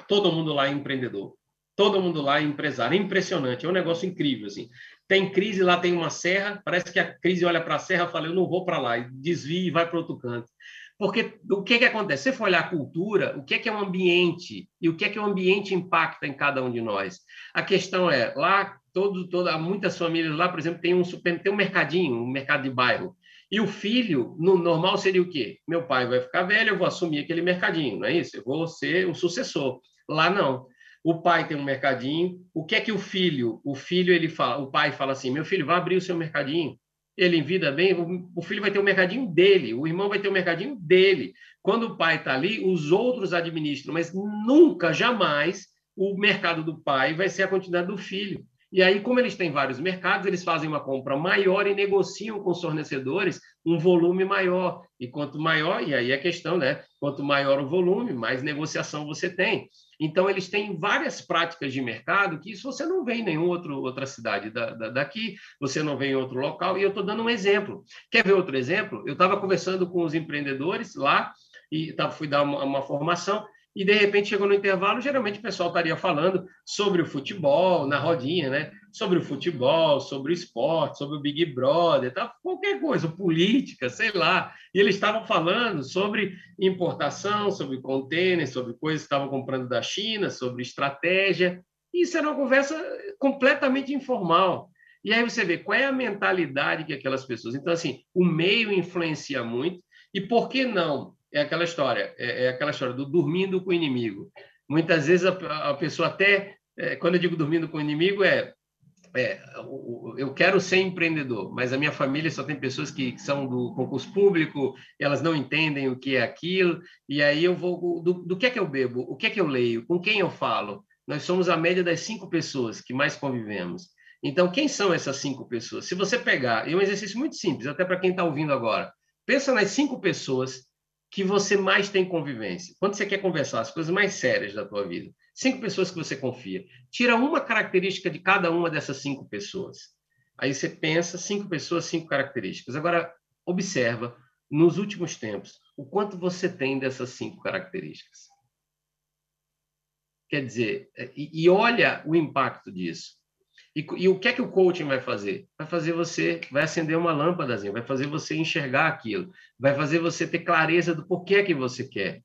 Todo mundo lá é empreendedor. Todo mundo lá é empresário. É impressionante, é um negócio incrível. Assim. Tem crise, lá tem uma serra, parece que a crise olha para a serra e fala, eu não vou para lá, desvia e vai para outro canto. Porque o que, que acontece? Você for olhar a cultura, o que é, que é o ambiente e o que é que o ambiente impacta em cada um de nós? A questão é, lá, todo, toda, muitas famílias lá, por exemplo, tem um, tem um mercadinho, um mercado de bairro. E o filho, no normal, seria o quê? Meu pai vai ficar velho, eu vou assumir aquele mercadinho, não é isso? Eu vou ser um sucessor. Lá não. O pai tem um mercadinho. O que é que o filho? O filho ele fala, o pai fala assim: meu filho, vai abrir o seu mercadinho ele em vida bem, o filho vai ter o mercadinho dele, o irmão vai ter o mercadinho dele. Quando o pai está ali, os outros administram, mas nunca, jamais, o mercado do pai vai ser a quantidade do filho. E aí, como eles têm vários mercados, eles fazem uma compra maior e negociam com os fornecedores um volume maior. E quanto maior, e aí é questão, né? Quanto maior o volume, mais negociação você tem. Então, eles têm várias práticas de mercado que isso você não vê em nenhuma outra cidade da, da, daqui, você não vê em outro local, e eu estou dando um exemplo. Quer ver outro exemplo? Eu estava conversando com os empreendedores lá, e tá, fui dar uma, uma formação, e de repente chegou no intervalo, geralmente o pessoal estaria falando sobre o futebol, na rodinha, né? Sobre o futebol, sobre o esporte, sobre o Big Brother, tá? qualquer coisa, política, sei lá. E eles estavam falando sobre importação, sobre contêiner, sobre coisas que estavam comprando da China, sobre estratégia. Isso era uma conversa completamente informal. E aí você vê qual é a mentalidade que aquelas pessoas. Então, assim, o meio influencia muito. E por que não é aquela história, é, é, aquela história do dormindo com o inimigo. Muitas vezes a, a pessoa até, é, quando eu digo dormindo com o inimigo, é, é eu quero ser empreendedor, mas a minha família só tem pessoas que são do concurso público, elas não entendem o que é aquilo, e aí eu vou, do, do que é que eu bebo, o que é que eu leio, com quem eu falo. Nós somos a média das cinco pessoas que mais convivemos. Então, quem são essas cinco pessoas? Se você pegar, é um exercício muito simples, até para quem está ouvindo agora. Pensa nas cinco pessoas que você mais tem convivência. Quando você quer conversar as coisas mais sérias da tua vida, cinco pessoas que você confia, tira uma característica de cada uma dessas cinco pessoas. Aí você pensa cinco pessoas, cinco características. Agora observa nos últimos tempos o quanto você tem dessas cinco características. Quer dizer, e, e olha o impacto disso. E, e, o que é que o coaching vai fazer? Vai fazer você, vai acender uma lâmpadazinha, vai fazer você enxergar aquilo, vai fazer você ter clareza do porquê que você quer,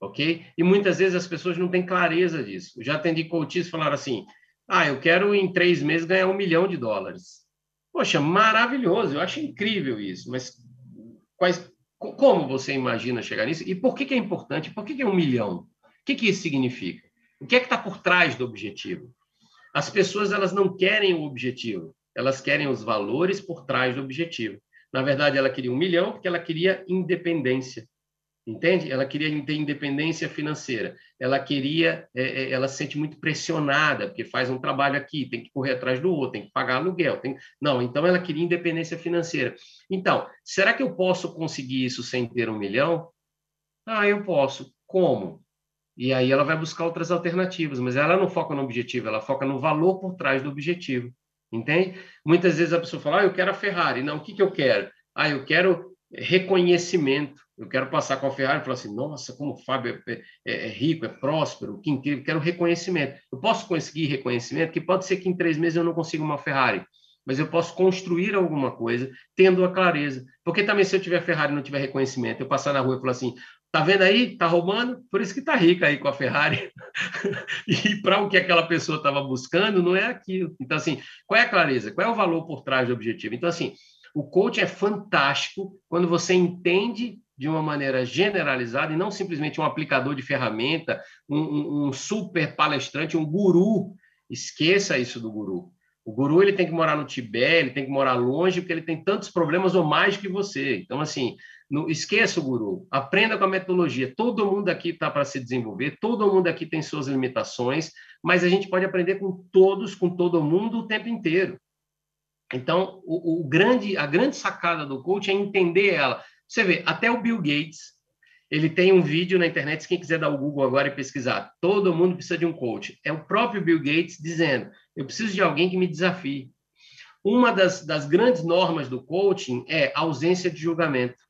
ok? E muitas vezes as pessoas não têm clareza disso. Eu já atendi coaches falaram assim, ah, eu quero em três meses ganhar um milhão de dólares. Poxa, maravilhoso, eu acho incrível isso, mas quais, como você imagina chegar nisso? E por que, que é importante? Por que, que é um milhão? O que, que isso significa? O que é que está por trás do objetivo? As pessoas elas não querem o objetivo, elas querem os valores por trás do objetivo. Na verdade, ela queria um milhão porque ela queria independência, entende? Ela queria ter independência financeira. Ela queria, é, é, ela se sente muito pressionada porque faz um trabalho aqui, tem que correr atrás do outro, tem que pagar aluguel, tem... não. Então ela queria independência financeira. Então, será que eu posso conseguir isso sem ter um milhão? Ah, eu posso. Como? E aí ela vai buscar outras alternativas, mas ela não foca no objetivo, ela foca no valor por trás do objetivo, entende? Muitas vezes a pessoa fala, ah, eu quero a Ferrari. Não, o que, que eu quero? Ah, eu quero reconhecimento. Eu quero passar com a Ferrari e falar assim, nossa, como o Fábio é, é, é rico, é próspero, que incrível, quero reconhecimento. Eu posso conseguir reconhecimento, que pode ser que em três meses eu não consiga uma Ferrari, mas eu posso construir alguma coisa tendo a clareza. Porque também se eu tiver Ferrari e não tiver reconhecimento, eu passar na rua e falar assim, Tá vendo aí? Tá roubando, por isso que tá rica aí com a Ferrari. e para o que aquela pessoa estava buscando, não é aquilo. Então, assim, qual é a clareza? Qual é o valor por trás do objetivo? Então, assim, o coach é fantástico quando você entende de uma maneira generalizada e não simplesmente um aplicador de ferramenta, um, um, super palestrante, um guru. Esqueça isso do guru. O guru ele tem que morar no Tibete, ele tem que morar longe, porque ele tem tantos problemas ou mais que você. Então, assim, No, esqueça o guru, aprenda com a metodologia. Todo mundo aqui está para se desenvolver, todo mundo aqui tem suas limitações, mas a gente pode aprender com todos, com todo mundo o tempo inteiro. Então, o, o grande, a grande sacada do coach é entender ela. Você vê, até o Bill Gates, ele tem um vídeo na internet, se quem quiser dar o Google agora e pesquisar, todo mundo precisa de um coach. É o próprio Bill Gates dizendo, eu preciso de alguém que me desafie. Uma das, das grandes normas do coaching é ausência de julgamento.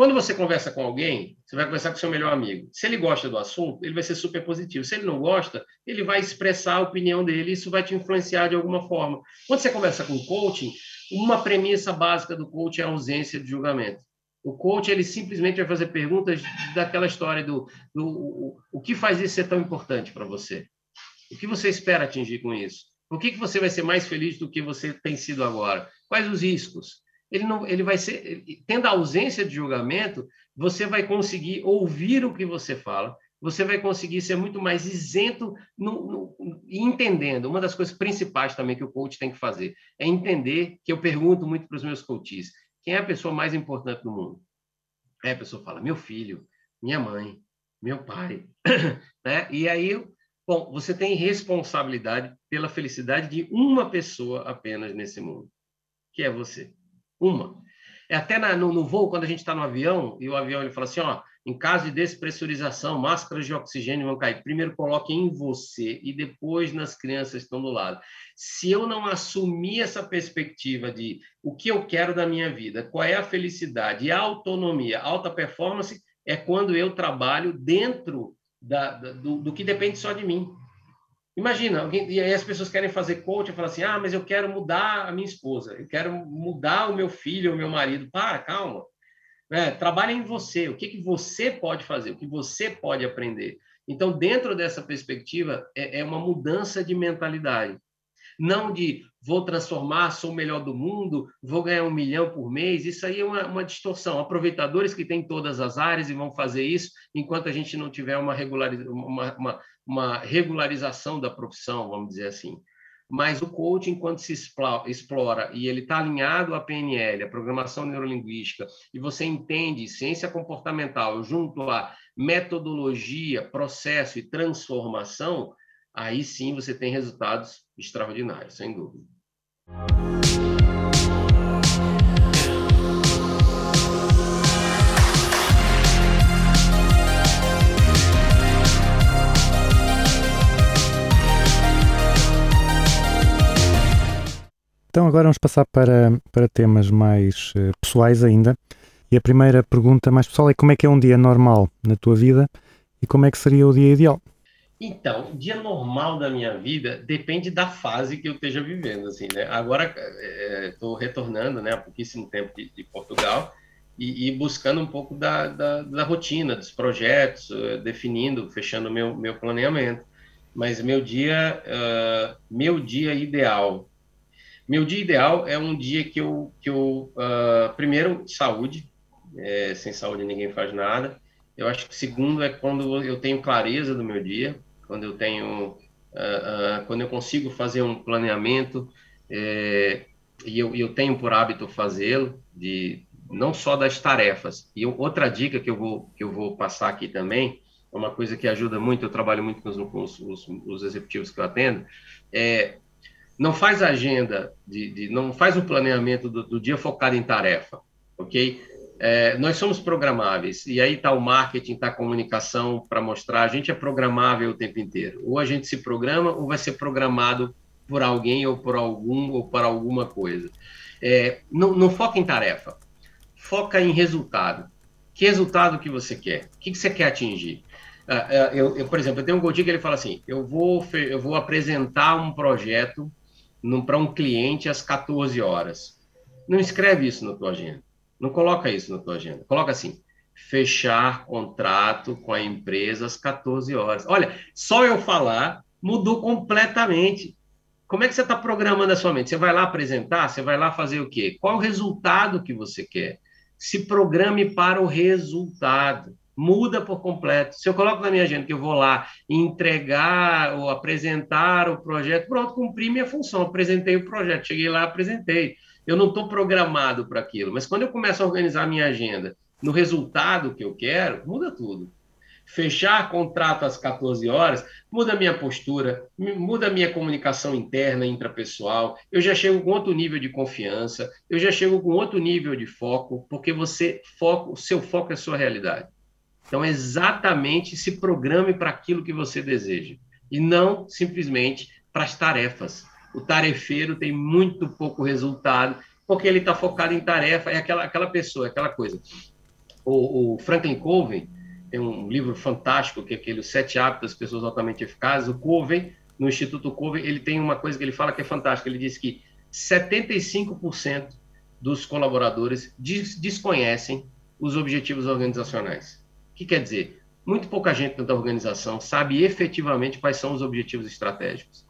Quando você conversa com alguém, você vai conversar com seu melhor amigo. Se ele gosta do assunto, ele vai ser super positivo. Se ele não gosta, ele vai expressar a opinião dele. Isso vai te influenciar de alguma forma. Quando você conversa com coaching, uma premissa básica do coaching é a ausência de julgamento. O coach ele simplesmente vai fazer perguntas daquela história do, do o, o que faz isso ser tão importante para você? O que você espera atingir com isso? Por que, que você vai ser mais feliz do que você tem sido agora? Quais os riscos? Ele não, ele vai ser, tendo a ausência de julgamento, você vai conseguir ouvir o que você fala, você vai conseguir ser muito mais isento no, no, entendendo. Uma das coisas principais também que o coach tem que fazer é entender que eu pergunto muito para os meus coaches, quem é a pessoa mais importante do mundo? A pessoa fala, meu filho, minha mãe, meu pai. né? E aí, bom, você tem responsabilidade pela felicidade de uma pessoa apenas nesse mundo, que é você. Uma. É até na, no, no, voo, quando a gente está no avião, e o avião ele fala assim, ó, em caso de despressurização, máscaras de oxigênio vão cair. Primeiro coloque em você e depois nas crianças que estão do lado. Se eu não assumir essa perspectiva de o que eu quero da minha vida, qual é a felicidade a autonomia, alta performance, é quando eu trabalho dentro da, da, do, do que depende só de mim. Imagina, alguém, e aí as pessoas querem fazer coaching e falam assim: ah, mas eu quero mudar a minha esposa, eu quero mudar o meu filho, o meu marido. Para, calma. É, trabalhe em você. O que, que você pode fazer? O que você pode aprender? Então, dentro dessa perspectiva, é, é uma mudança de mentalidade. Não de vou transformar, sou o melhor do mundo, vou ganhar um milhão por mês. Isso aí é uma, uma distorção. Aproveitadores que têm todas as áreas e vão fazer isso enquanto a gente não tiver uma, regularização, uma, uma, uma regularização da profissão, vamos dizer assim. Mas o coaching, quando se explora e ele está alinhado à PNL, a programação neurolinguística, e você entende ciência comportamental junto à metodologia, processo e transformação, aí sim você tem resultados extraordinários, sem dúvida. Então agora vamos passar para, para temas mais uh, pessoais ainda. E a primeira pergunta mais pessoal é como é que é um dia normal na tua vida e como é que seria o dia ideal? Então, dia normal da minha vida depende da fase que eu esteja vivendo, assim, né? Agora estou é, retornando, né, há pouquíssimo tempo de, de Portugal e, e, buscando um pouco da, da, da rotina, dos projetos, definindo, fechando meu meu planeamento. Mas meu dia, uh, meu dia ideal meu dia ideal é um dia que eu, que eu uh, primeiro, saúde. É, sem saúde ninguém faz nada. Eu acho que segundo é quando eu tenho clareza do meu dia, quando eu tenho, uh, uh, quando eu consigo fazer um planeamento é, e eu, eu tenho por hábito fazê-lo, de não só das tarefas. E eu, outra dica que eu vou que eu vou passar aqui também é uma coisa que ajuda muito. Eu trabalho muito com os, com os, os, os executivos que eu atendo. É não faz agenda, de, de não faz o planeamento do, do, dia focado em tarefa, ok? É, nós somos programáveis, e aí está o marketing, está a comunicação para mostrar, a gente é programável o tempo inteiro. Ou a gente se programa, ou vai ser programado por alguém, ou por algum, ou para alguma coisa. É, não, não foca em tarefa, foca em resultado. Que resultado que você quer? O que, que você quer atingir? Uh, eu, eu, por exemplo, eu tenho um Godinho que ele fala assim: eu vou, eu vou apresentar um projeto para um cliente às 14 horas. Não escreve isso na tua agenda. Não coloca isso na tua agenda. Coloca assim: fechar contrato com a empresa às 14 horas. Olha, só eu falar mudou completamente. Como é que você está programando a sua mente? Você vai lá apresentar? Você vai lá fazer o quê? Qual o resultado que você quer? Se programe para o resultado muda por completo. Se eu coloco na minha agenda que eu vou lá entregar ou apresentar o projeto, pronto, cumpri minha função, apresentei o projeto, cheguei lá, apresentei. Eu não estou programado para aquilo, mas quando eu começo a organizar a minha agenda no resultado que eu quero, muda tudo. Fechar contrato às 14 horas muda a minha postura, muda a minha comunicação interna, intrapessoal. Eu já chego com outro nível de confiança, eu já chego com outro nível de foco, porque você foco, o seu foco é a sua realidade. Então, exatamente se programe para aquilo que você deseja e não simplesmente para as tarefas. O tarefeiro tem muito pouco resultado porque ele está focado em tarefa, é aquela, aquela pessoa, aquela coisa. O, o Franklin Covey tem um livro fantástico, que é aquele Sete Hábitos das Pessoas Altamente Eficazes. O Covey, no Instituto Covey, ele tem uma coisa que ele fala que é fantástica. Ele diz que 75% dos colaboradores des desconhecem os objetivos organizacionais. Que quer dizer? Muito pouca gente dentro da organização sabe efetivamente quais são os objetivos estratégicos.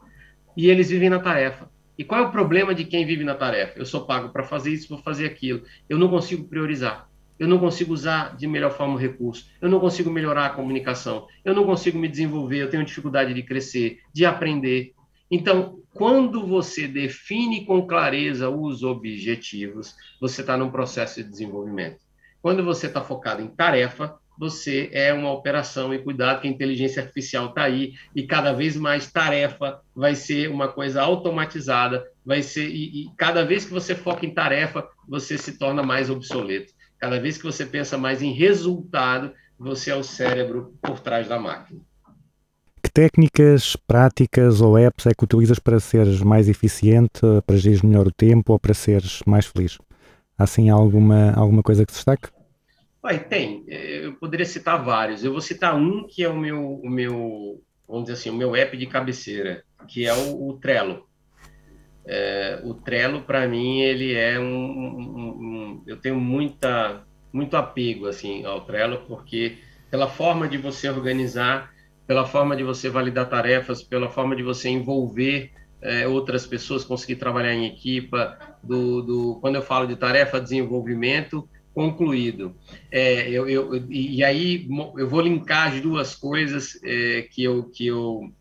E eles vivem na tarefa. E qual é o problema de quem vive na tarefa? Eu sou pago para fazer isso, vou fazer aquilo. Eu não consigo priorizar. Eu não consigo usar de melhor forma o recurso. Eu não consigo melhorar a comunicação. Eu não consigo me desenvolver. Eu tenho dificuldade de crescer, de aprender. Então, quando você define com clareza os objetivos, você está num processo de desenvolvimento. Quando você está focado em tarefa, você é uma operação e cuidado que a inteligência artificial está aí e cada vez mais tarefa vai ser uma coisa automatizada, vai ser e, e, cada vez que você foca em tarefa, você se torna mais obsoleto. Cada vez que você pensa mais em resultado, você é o cérebro por trás da máquina. Que técnicas, práticas ou apps é que utilizas para seres mais eficiente, para gerir melhor o tempo ou para seres mais feliz? Há assim alguma, alguma coisa que destaque? Ué, tem. É, eu poderia citar vários. Eu vou citar um que é o meu, o meu vamos dizer assim, o meu app de cabeceira, que é o, o Trello. É, o Trello, para mim, ele é um, um, um, Eu tenho muita, muito apego assim, ao Trello, porque pela forma de você organizar, pela forma de você validar tarefas, pela forma de você envolver é, outras pessoas, conseguir trabalhar em equipa, do, do, quando eu falo de tarefa, desenvolvimento, concluído. É, eu, eu, e aí eu vou linkar as duas coisas é, que, eu, que, eu,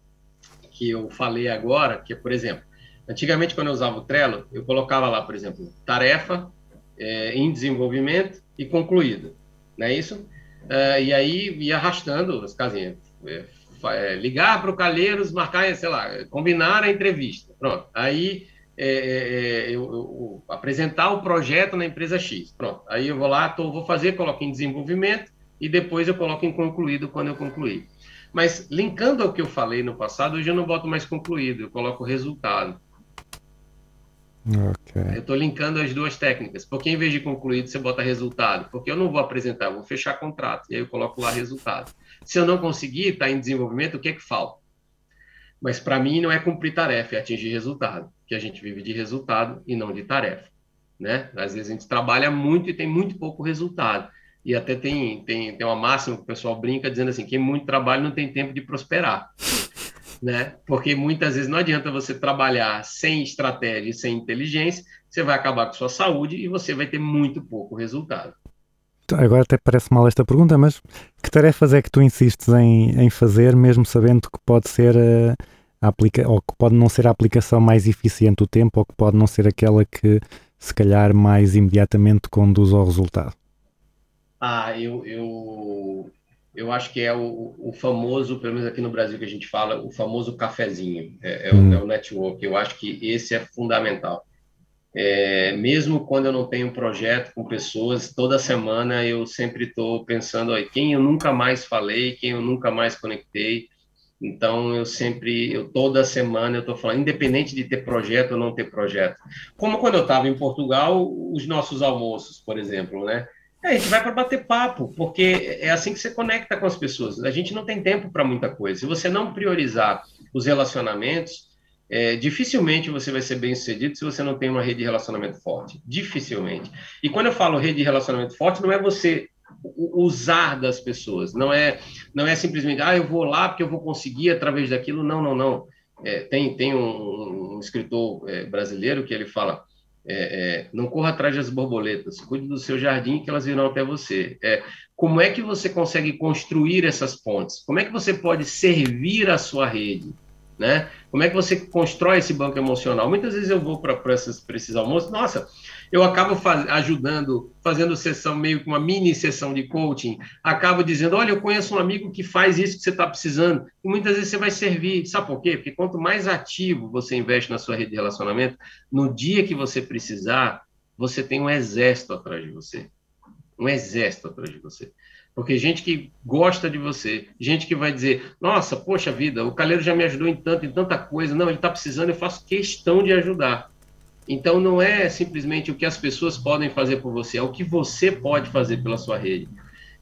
que eu falei agora, que é, por exemplo, antigamente quando eu usava o Trello, eu colocava lá, por exemplo, tarefa é, em desenvolvimento e concluído, não é isso? É, e aí ia arrastando as casinhas. É, ligar para o Calheiros, marcar, sei lá, combinar a entrevista. Pronto. Aí é, é, é, eu, eu, apresentar o projeto na empresa X. Pronto. Aí eu vou lá, tô, vou fazer, coloco em desenvolvimento e depois eu coloco em concluído quando eu concluir. Mas linkando ao que eu falei no passado, hoje eu não boto mais concluído, eu coloco resultado. Okay. Eu estou linkando as duas técnicas, porque em vez de concluído, você bota resultado, porque eu não vou apresentar, eu vou fechar contrato, e aí eu coloco lá resultado. Se eu não conseguir, está em desenvolvimento, o que é que falta? Mas para mim não é cumprir tarefa, é atingir resultado, que a gente vive de resultado e não de tarefa, né? Às vezes a gente trabalha muito e tem muito pouco resultado. E até tem, tem, tem uma máxima que o pessoal brinca dizendo assim, que muito trabalho não tem tempo de prosperar. Né? Porque muitas vezes não adianta você trabalhar sem estratégia e sem inteligência, você vai acabar com sua saúde e você vai ter muito pouco resultado. Agora até parece mal esta pergunta, mas que tarefas é que tu insistes em, em fazer, mesmo sabendo que pode ser uh, aplica ou que pode não ser a aplicação mais eficiente do tempo, ou que pode não ser aquela que se calhar mais imediatamente conduz ao resultado? Ah, eu, eu, eu acho que é o, o famoso, pelo menos aqui no Brasil que a gente fala, o famoso cafezinho, é, é, hum. o, é o network. Eu acho que esse é fundamental. É, mesmo quando eu não tenho um projeto com pessoas, toda semana eu sempre estou pensando aí quem eu nunca mais falei, quem eu nunca mais conectei. Então eu sempre, eu toda semana eu estou falando, independente de ter projeto ou não ter projeto. Como quando eu estava em Portugal, os nossos almoços, por exemplo, né? É, a gente vai para bater papo, porque é assim que você conecta com as pessoas. A gente não tem tempo para muita coisa. Se você não priorizar os relacionamentos, é, dificilmente você vai ser bem sucedido se você não tem uma rede de relacionamento forte. Dificilmente. E quando eu falo rede de relacionamento forte, não é você usar das pessoas, não é, não é simplesmente, ah, eu vou lá porque eu vou conseguir através daquilo. Não, não, não. É, tem tem um, um escritor é, brasileiro que ele fala: é, é, não corra atrás das borboletas, cuide do seu jardim que elas virão até você. É, como é que você consegue construir essas pontes? Como é que você pode servir a sua rede? né? Como é que você constrói esse banco emocional? Muitas vezes eu vou para esses almoços, nossa, eu acabo faz, ajudando, fazendo sessão, meio que uma mini sessão de coaching, acabo dizendo, olha, eu conheço um amigo que faz isso que você está precisando, e muitas vezes você vai servir, sabe por quê? Porque quanto mais ativo você investe na sua rede de relacionamento, no dia que você precisar, você tem um exército atrás de você, um exército atrás de você. Porque gente que gosta de você, gente que vai dizer, nossa, poxa vida, o Calheiro já me ajudou em tanto, em tanta coisa, não, ele está precisando, eu faço questão de ajudar. Então não é simplesmente o que as pessoas podem fazer por você, é o que você pode fazer pela sua rede.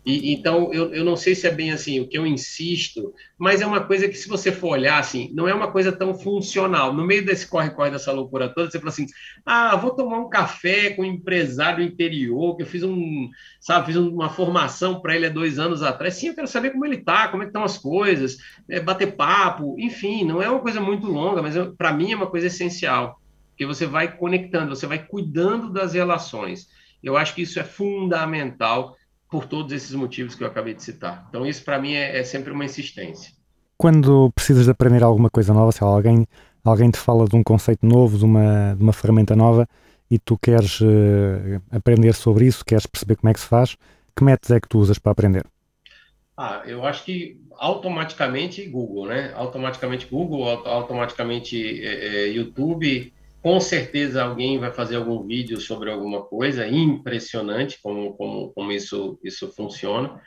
E, então, eu, eu não sei se é bem assim o que eu insisto, mas é uma coisa que, se você for olhar, assim, não é uma coisa tão funcional. No meio desse corre-corre, dessa loucura toda, você fala assim: ah, vou tomar um café com um empresário interior, que eu fiz um, sabe, fiz uma formação para ele há dois anos atrás. Sim, eu quero saber como ele está, como é estão as coisas, é, bater papo, enfim, não é uma coisa muito longa, mas para mim é uma coisa essencial, porque você vai conectando, você vai cuidando das relações. Eu acho que isso é fundamental por todos esses motivos que eu acabei de citar. Então, isso para mim é, é, sempre uma insistência. Quando precisas de aprender alguma coisa nova, se alguém, alguém te fala de um conceito novo, de uma, de uma ferramenta nova, e tu queres uh, aprender sobre isso, queres perceber como é que se faz, que métodos é que tu usas para aprender? Ah, eu acho que automaticamente Google, né? Automaticamente Google, automaticamente é, é, YouTube, com certeza alguém vai fazer algum vídeo sobre alguma coisa impressionante, como, como, como isso, isso funciona.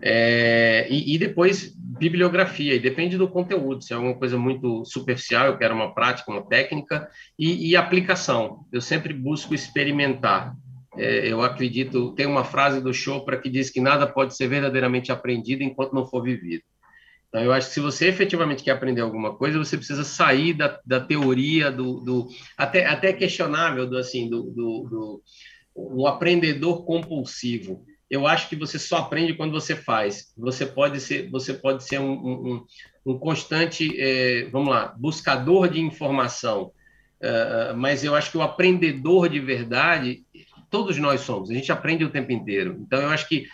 É, e, e, depois bibliografia, e depende do conteúdo, se é alguma coisa muito superficial, eu quero uma prática, uma técnica, e, e aplicação. Eu sempre busco experimentar. É, eu acredito, tem uma frase do Chopra que diz que nada pode ser verdadeiramente aprendido enquanto não for vivido. Então, eu acho que se você efetivamente quer aprender alguma coisa, você precisa sair da, da teoria, do, do até, até questionável, do assim, do, do, do o aprendedor compulsivo. Eu acho que você só aprende quando você faz. Você pode ser, você pode ser um, um, um constante, é, vamos lá, buscador de informação. Uh, mas eu acho que o aprendedor de verdade, todos nós somos. A gente aprende o tempo inteiro. Então, eu acho que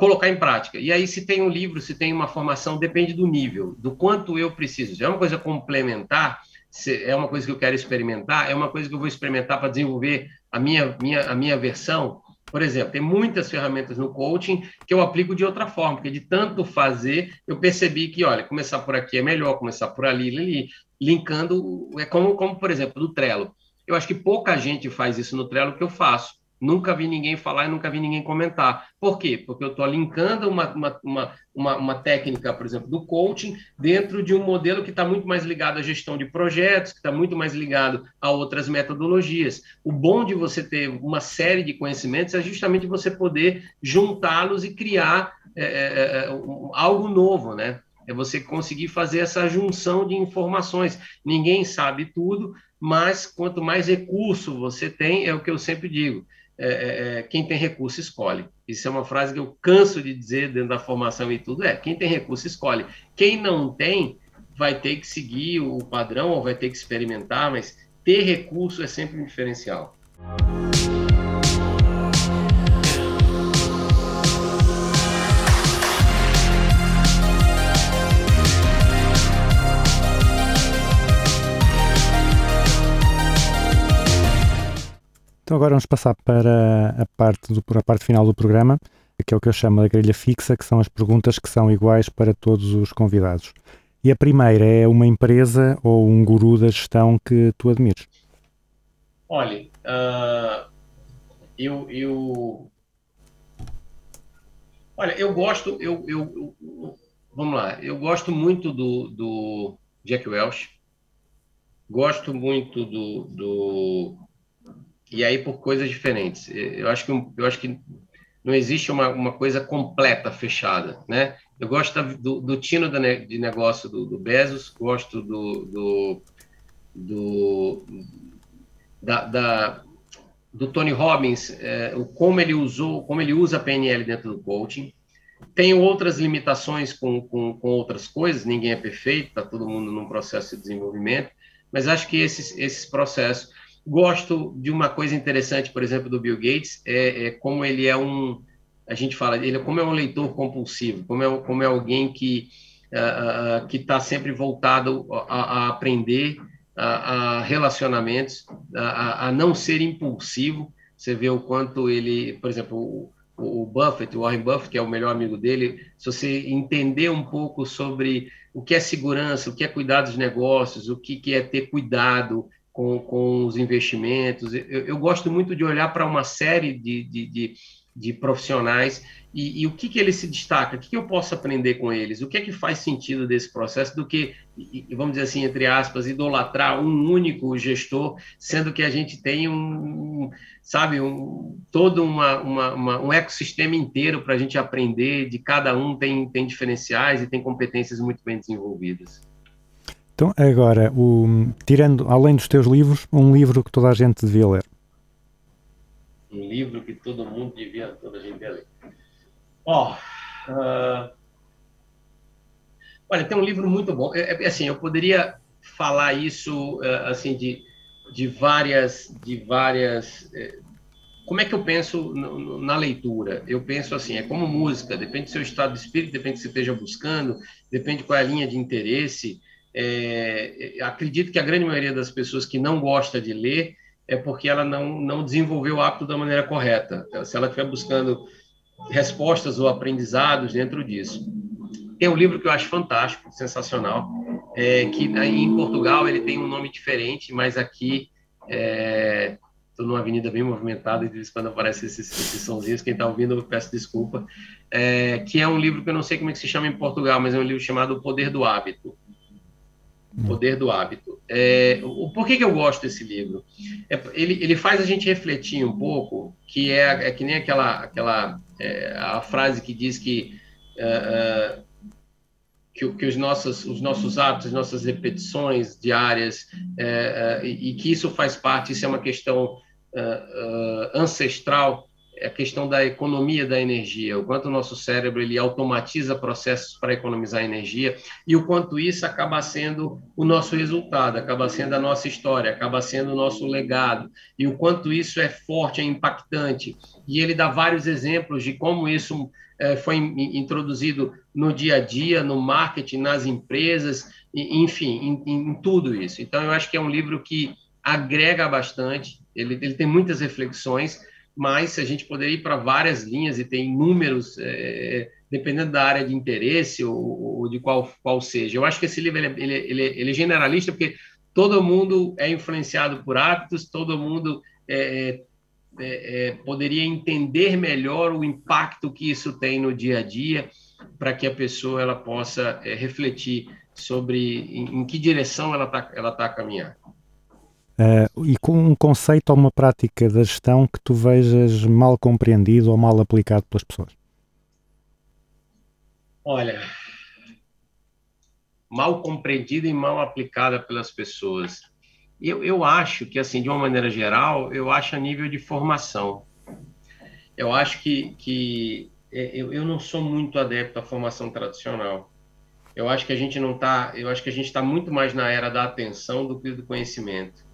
colocar em prática. E aí, se tem um livro, se tem uma formação, depende do nível, do quanto eu preciso. Se é uma coisa complementar, é uma coisa que eu quero experimentar, é uma coisa que eu vou experimentar para desenvolver a minha, minha, a minha versão. Por exemplo, tem muitas ferramentas no coaching que eu aplico de outra forma, porque de tanto fazer, eu percebi que, olha, começar por aqui é melhor, começar por ali, ali linkando, é como, como, por exemplo, do Trello. Eu acho que pouca gente faz isso no Trello que eu faço. Nunca vi ninguém falar e nunca vi ninguém comentar. Por quê? Porque eu estou linkando uma, uma, uma, uma, uma técnica, por exemplo, do coaching, dentro de um modelo que está muito mais ligado à gestão de projetos, que está muito mais ligado a outras metodologias. O bom de você ter uma série de conhecimentos é justamente você poder juntá-los e criar é, é, é algo novo, né? É você conseguir fazer essa junção de informações. Ninguém sabe tudo, mas quanto mais recurso você tem, é o que eu sempre digo é, é, é, quem tem recurso escolhe. Isso é uma frase que eu canso de dizer dentro da formação e tudo, é quem tem recurso escolhe. Quem não tem vai ter que seguir o padrão ou vai ter que experimentar, mas ter recurso é sempre um diferencial. Então agora vamos passar para a parte, do, a parte final do programa, que é o que eu chamo de grelha fixa, que são as perguntas que são iguais para todos os convidados. E a primeira é uma empresa ou um guru da gestão que tu admires? Olha, uh, eu, eu, olha, eu gosto, eu, eu, eu, vamos lá, eu gosto muito do, do Jack Welch, gosto muito do, do e aí por coisas diferentes. Eu acho que, eu acho que não existe uma, uma coisa completa, fechada, né? Eu gosto do, do tino de negócio do, do Bezos, gosto do, do, do da, da, do Tony Robbins, é, como ele usou, como ele usa a PNL dentro do coaching. Tem outras limitações com, com, com outras coisas, ninguém é perfeito, está todo mundo num processo de desenvolvimento, mas acho que esses, esses processos Gosto de uma coisa interessante, por exemplo, do Bill Gates, é, é como ele é um, a gente fala, ele como é um leitor compulsivo, como é, como é alguém que ah, ah, que está sempre voltado a, a aprender, a, a relacionamentos, a, a, não ser impulsivo. Você vê o quanto ele, por exemplo, o, o Buffett, o Warren Buffett, que é o melhor amigo dele, se você entender um pouco sobre o que é segurança, o que é cuidar dos negócios, o que, que é ter cuidado com, com os investimentos, eu, eu gosto muito de olhar para uma série de, de, de de profissionais e, e, o que, que ele se destaca, o que, que eu posso aprender com eles, o que é que faz sentido desse processo do que, vamos dizer assim, entre aspas, idolatrar um único gestor, sendo que a gente tem um, sabe, um, todo uma, uma, uma um ecossistema inteiro para a gente aprender, de cada um tem, tem diferenciais e tem competências muito bem desenvolvidas. Então, agora, o, tirando, além dos teus livros, um livro que toda a gente devia ler um livro que todo mundo devia, toda a gente devia ler. Ó, oh, uh... olha, tem um livro muito bom. É, é, assim, eu poderia falar isso uh, assim de, de várias, de várias. Uh, como é que eu penso na leitura? Eu penso assim, é como música, depende do seu estado de espírito, depende do que você esteja buscando, depende qual é a linha de interesse. É, acredito que a grande maioria das pessoas que não gosta de ler é porque ela não, não desenvolveu o hábito da maneira correta. Se ela estiver buscando respostas ou aprendizados dentro disso. Tem um livro que eu acho fantástico, sensacional, é, que em Portugal ele tem um nome diferente, mas aqui estou é, numa avenida bem movimentada e quando aparece esses, esses sonzinhos, quem está ouvindo eu peço desculpa, é, que é um livro que eu não sei como é que se chama em Portugal, mas é um livro chamado O Poder do Hábito. O Poder do Hábito. É, o, por que, que eu gosto desse livro? É, ele, ele faz a gente refletir um pouco, que é, é que nem aquela, aquela é, a frase que diz que, é, é, que, que, os, nossos, os nossos hábitos, as nossas repetições diárias, é, e, e, que isso faz parte, isso é uma questão ancestral é a questão da economia da energia, o quanto o nosso cérebro ele automatiza processos para economizar energia e o quanto isso acaba sendo o nosso resultado, acaba sendo a nossa história, acaba sendo o nosso legado e o quanto isso é forte, é impactante. E ele dá vários exemplos de como isso é, foi introduzido no dia a dia, no marketing, nas empresas, enfim, em, em tudo isso. Então, eu acho que é um livro que agrega bastante, ele, ele tem muitas reflexões mas a gente poderia ir para várias linhas e tem números, é, dependendo da área de interesse ou, ou, de qual, qual seja. Eu acho que esse livro ele, ele, ele, ele, é generalista porque todo mundo é influenciado por hábitos, todo mundo é, é, é poderia entender melhor o impacto que isso tem no dia a dia para que a pessoa ela possa é, refletir sobre em, em, que direção ela está ela tá a caminhar. Uh, e com um conceito ou uma prática da gestão que tu vejas mal compreendido ou mal aplicado pelas pessoas? Olha, mal compreendida e mal aplicada pelas pessoas. Eu, eu acho que, assim, de uma maneira geral, eu acho a nível de formação. Eu acho que, que é, eu, eu não sou muito adepto à formação tradicional. Eu acho que a gente não está, eu acho que a gente está muito mais na era da atenção do que do conhecimento.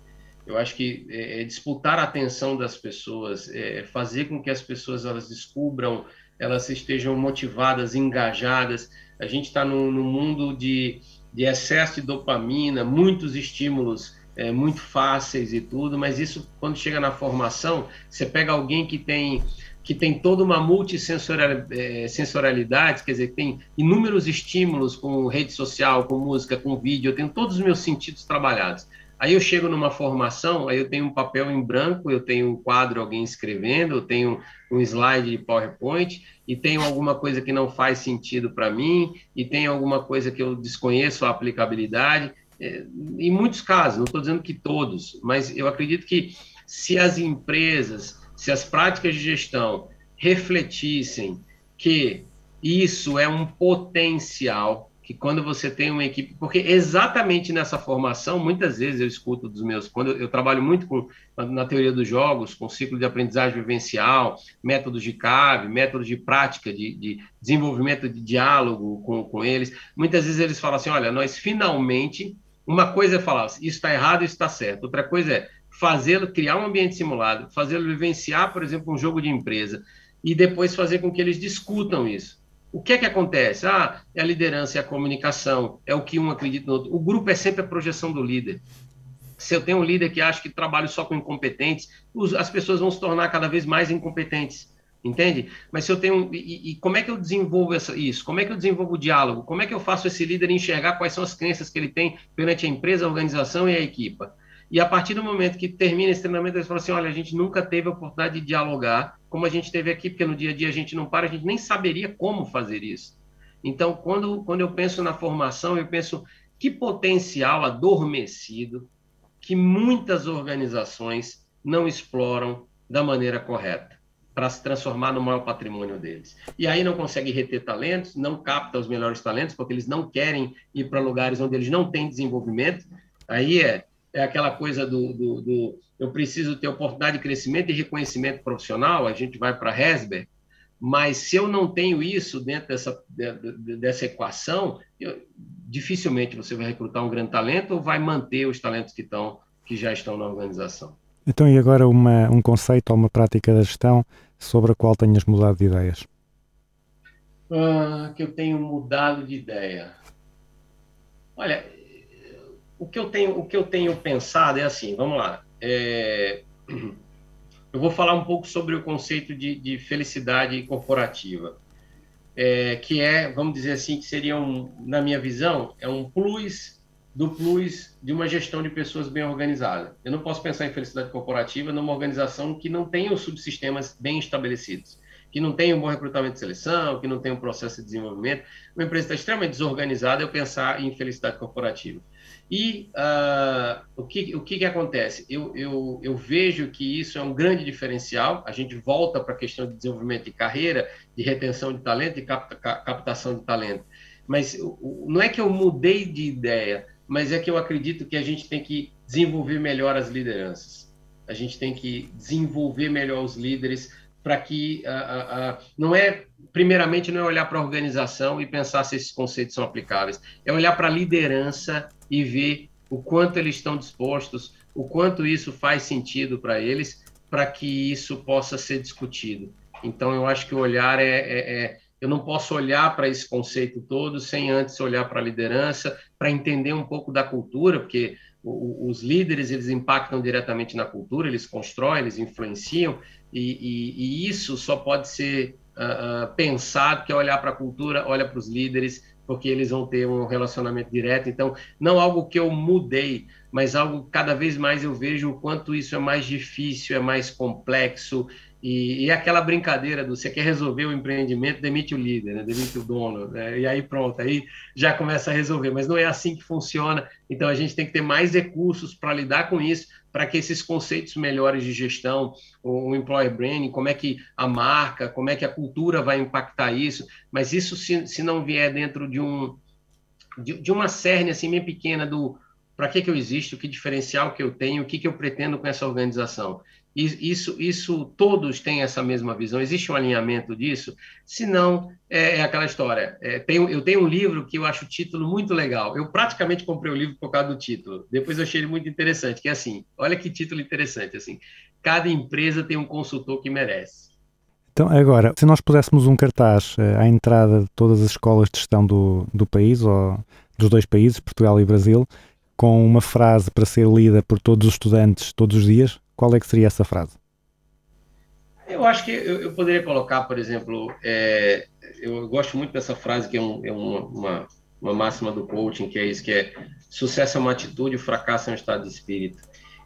Eu acho que é, é, disputar a atenção das pessoas, é, fazer com que as pessoas elas descubram, elas estejam motivadas, engajadas. A gente está num, mundo de, de excesso de dopamina, muitos estímulos é, muito fáceis e tudo, mas isso, quando chega na formação, você pega alguém que tem que tem toda uma multissensorialidade, é, quer dizer, tem inúmeros estímulos com rede social, com música, com vídeo, eu tenho todos os meus sentidos trabalhados. Aí eu chego numa formação, aí eu tenho um papel em branco, eu tenho um quadro, alguém escrevendo, eu tenho um slide de PowerPoint, e tenho alguma coisa que não faz sentido para mim, e tem alguma coisa que eu desconheço a aplicabilidade. É, em muitos casos, não estou dizendo que todos, mas eu acredito que se as empresas, se as práticas de gestão refletissem que isso é um potencial que quando você tem uma equipe, porque exatamente nessa formação, muitas vezes eu escuto dos meus, quando eu, eu trabalho muito com, na teoria dos jogos, com ciclo de aprendizagem vivencial, métodos de CAV, métodos de prática, de, de desenvolvimento de diálogo com, com eles, muitas vezes eles falam assim, olha, nós finalmente, uma coisa é falar, isso está errado, isso está certo, outra coisa é fazê-lo, criar um ambiente simulado, fazê-lo vivenciar, por exemplo, um jogo de empresa, e depois fazer com que eles discutam isso O que é que acontece? Ah, é a liderança, é a comunicação, é o que um acredita no outro. O grupo é sempre a projeção do líder. Se eu tenho um líder que acha que trabalho só com incompetentes, as pessoas vão se tornar cada vez mais incompetentes. Entende? Mas se eu tenho. E, e, como é que eu desenvolvo essa, isso? Como é que eu desenvolvo o diálogo? Como é que eu faço esse líder enxergar quais são as crenças que ele tem perante a empresa, a organização e a equipa? E a partir do momento que termina esse treinamento, eles falam assim: olha, a gente nunca teve a oportunidade de dialogar como a gente teve aqui, porque no dia a dia a gente não para, a gente nem saberia como fazer isso. Então, quando, quando eu penso na formação, eu penso que potencial adormecido que muitas organizações não exploram da maneira correta para se transformar no maior patrimônio deles. E aí não consegue reter talentos, não capta os melhores talentos, porque eles não querem ir para lugares onde eles não têm desenvolvimento. Aí é, é aquela coisa do, do, do eu preciso ter oportunidade de crescimento e reconhecimento profissional, a gente vai para Hesberg, mas se eu não tenho isso dentro dessa, dessa equação, eu, dificilmente você vai recrutar um grande talento ou vai manter os talentos que, estão, que já estão na organização. Então, e agora uma, um conceito ou uma prática da gestão sobre a qual tenhas mudado de ideias? Ah, que eu tenho mudado de ideia. Olha, o que eu tenho, o que eu tenho pensado é assim, vamos lá. É, eu vou falar um pouco sobre o conceito de, de felicidade corporativa, é, que é, vamos dizer assim, que seria um, na minha visão, é um plus do plus de uma gestão de pessoas bem organizada. Eu não posso pensar em felicidade corporativa numa organização que não tenha os subsistemas bem estabelecidos, que não tenha um bom recrutamento e seleção, que não tenha um processo de desenvolvimento. Uma empresa está extremamente desorganizada, eu pensar em felicidade corporativa. E uh, o, que, o que, que acontece? Eu, eu, eu vejo que isso é um grande diferencial. A gente volta para a questão de desenvolvimento de carreira, de retenção de talento e capta, captação de talento. Mas não é que eu mudei de ideia, mas é que eu acredito que a gente tem que desenvolver melhor as lideranças. A gente tem que desenvolver melhor os líderes para que uh, uh, não é primeiramente não é olhar para a organização e pensar se esses conceitos são aplicáveis, é olhar para a liderança e ver o quanto eles estão dispostos, o quanto isso faz sentido para eles, para que isso possa ser discutido. Então eu acho que o olhar é, é, é eu não posso olhar para esse conceito todo sem antes olhar para a liderança, para entender um pouco da cultura, porque os líderes eles impactam diretamente na cultura, eles constroem, eles influenciam, e, e, e isso só pode ser uh, pensado que é olhar para a cultura, olha para os líderes, porque eles vão ter um relacionamento direto. Então, não algo que eu mudei, mas algo cada vez mais eu vejo o quanto isso é mais difícil, é mais complexo, e, e, aquela brincadeira do você quer resolver o empreendimento, demite o líder, né? demite o dono, né? e aí pronto, aí já começa a resolver. Mas não é assim que funciona. Então a gente tem que ter mais recursos para lidar com isso, para que esses conceitos melhores de gestão, o, employer branding, como é que a marca, como é que a cultura vai impactar isso. Mas isso se, se não vier dentro de um de, de uma cerne assim bem pequena do para que, que eu existo, que diferencial que eu tenho, o que, que eu pretendo com essa organização isso, isso todos têm essa mesma visão? Existe um alinhamento disso? Se não, é, é aquela história. É, eu tenho um livro que eu acho o título muito legal. Eu praticamente comprei o livro por causa do título. Depois eu achei ele muito interessante, que é assim, olha que título interessante, assim, cada empresa tem um consultor que merece. Então, agora, se nós puséssemos um cartaz uh, à entrada de todas as escolas de gestão do, do país, ou dos dois países, Portugal e Brasil, com uma frase para ser lida por todos os estudantes todos os dias, qual é que seria essa frase? Eu acho que eu, eu poderia colocar, por exemplo, é, eu gosto muito dessa frase que é, um, é uma, uma, máxima do coaching, que é isso, que é sucesso é uma atitude, fracasso é um estado de espírito.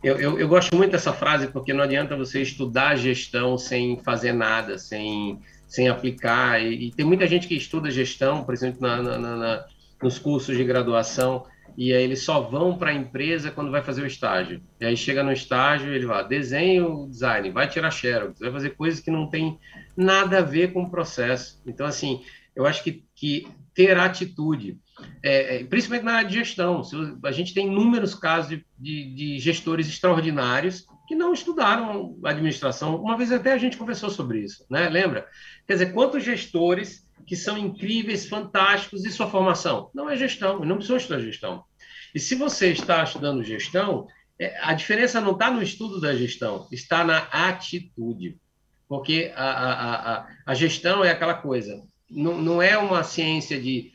Eu, eu, eu, gosto muito dessa frase porque não adianta você estudar gestão sem fazer nada, sem, sem aplicar. E, e tem muita gente que estuda gestão, por exemplo, na, na, na, nos cursos de graduação, e aí eles só vão para a empresa quando vai fazer o estágio. E aí chega no estágio, ele vai desenho, design, vai tirar xerox, vai fazer coisas que não tem nada a ver com o processo. Então, assim, eu acho que, que ter atitude, é, é, principalmente na área de gestão, a gente tem inúmeros casos de, de, de gestores extraordinários que não estudaram administração. Uma vez até a gente conversou sobre isso, né? Lembra? Quer dizer, quantos gestores que são incríveis, fantásticos, e sua formação? Não é gestão, não precisam estudar gestão. E se você está estudando gestão, é, a diferença não está no estudo da gestão, está na atitude. Porque a, a, a, a gestão é aquela coisa, não, não é uma ciência de.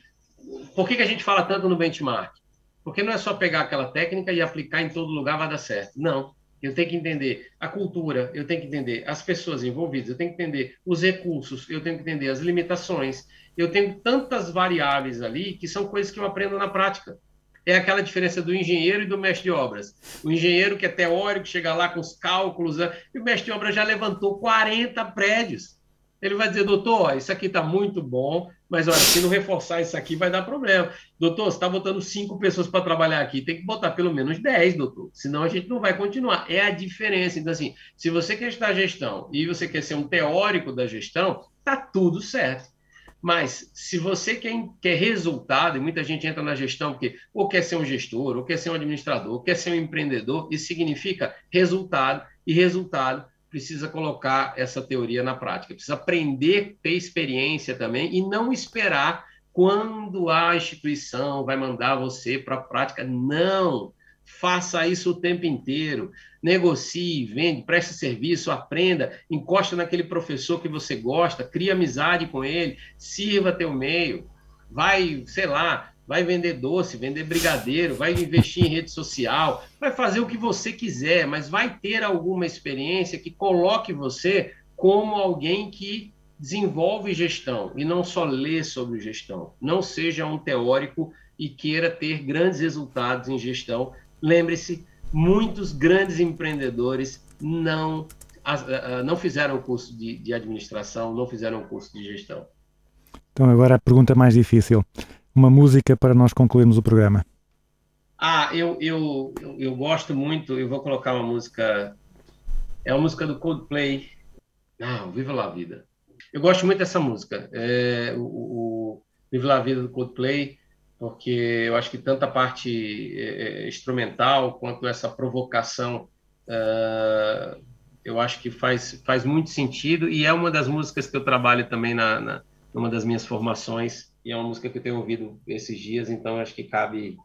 Por que, que a gente fala tanto no benchmark? Porque não é só pegar aquela técnica e aplicar em todo lugar vai dar certo. Não. Eu tenho que entender a cultura, eu tenho que entender as pessoas envolvidas, eu tenho que entender os recursos, eu tenho que entender as limitações. Eu tenho tantas variáveis ali que são coisas que eu aprendo na prática. É aquela diferença do engenheiro e do mestre de obras. O engenheiro que é teórico, chega lá com os cálculos, né? e o mestre de obras já levantou 40 prédios. Ele vai dizer, doutor, isso aqui está muito bom, mas olha, se não reforçar isso aqui vai dar problema. Doutor, você está botando cinco pessoas para trabalhar aqui, tem que botar pelo menos 10, doutor, senão a gente não vai continuar. É a diferença. Então, assim, se você quer estudar gestão e você quer ser um teórico da gestão, tá tudo certo. Mas se você quer, quer resultado, e muita gente entra na gestão porque ou quer ser um gestor, ou quer ser um administrador, ou quer ser um empreendedor, isso significa resultado, e resultado precisa colocar essa teoria na prática, precisa aprender, ter experiência também e não esperar quando a instituição vai mandar você para a prática. Não! Faça isso o tempo inteiro. Negocie, vende, preste serviço, aprenda, encosta naquele professor que você gosta, cria amizade com ele, sirva teu meio, vai, sei lá, vai vender doce, vender brigadeiro, vai investir em rede social, vai fazer o que você quiser, mas vai ter alguma experiência que coloque você como alguém que desenvolve gestão e não só lê sobre gestão. Não seja um teórico e queira ter grandes resultados em gestão. Lembre-se, muitos grandes empreendedores não não fizeram curso de, de administração, não fizeram curso de gestão. Então agora a pergunta mais difícil uma música para nós concluirmos o programa. Ah, eu, eu, eu, eu gosto muito, eu vou colocar uma música, é uma música do Coldplay, ah, Viva la Vida. Eu gosto muito dessa música, é, o, o Viva la Vida do Coldplay, porque eu acho que tanto a parte é, é instrumental quanto essa provocação, uh, eu acho que faz, faz muito sentido e é uma das músicas que eu trabalho também na, na numa das minhas formações e é uma música que eu tenho ouvido esses dias, então acho que cabe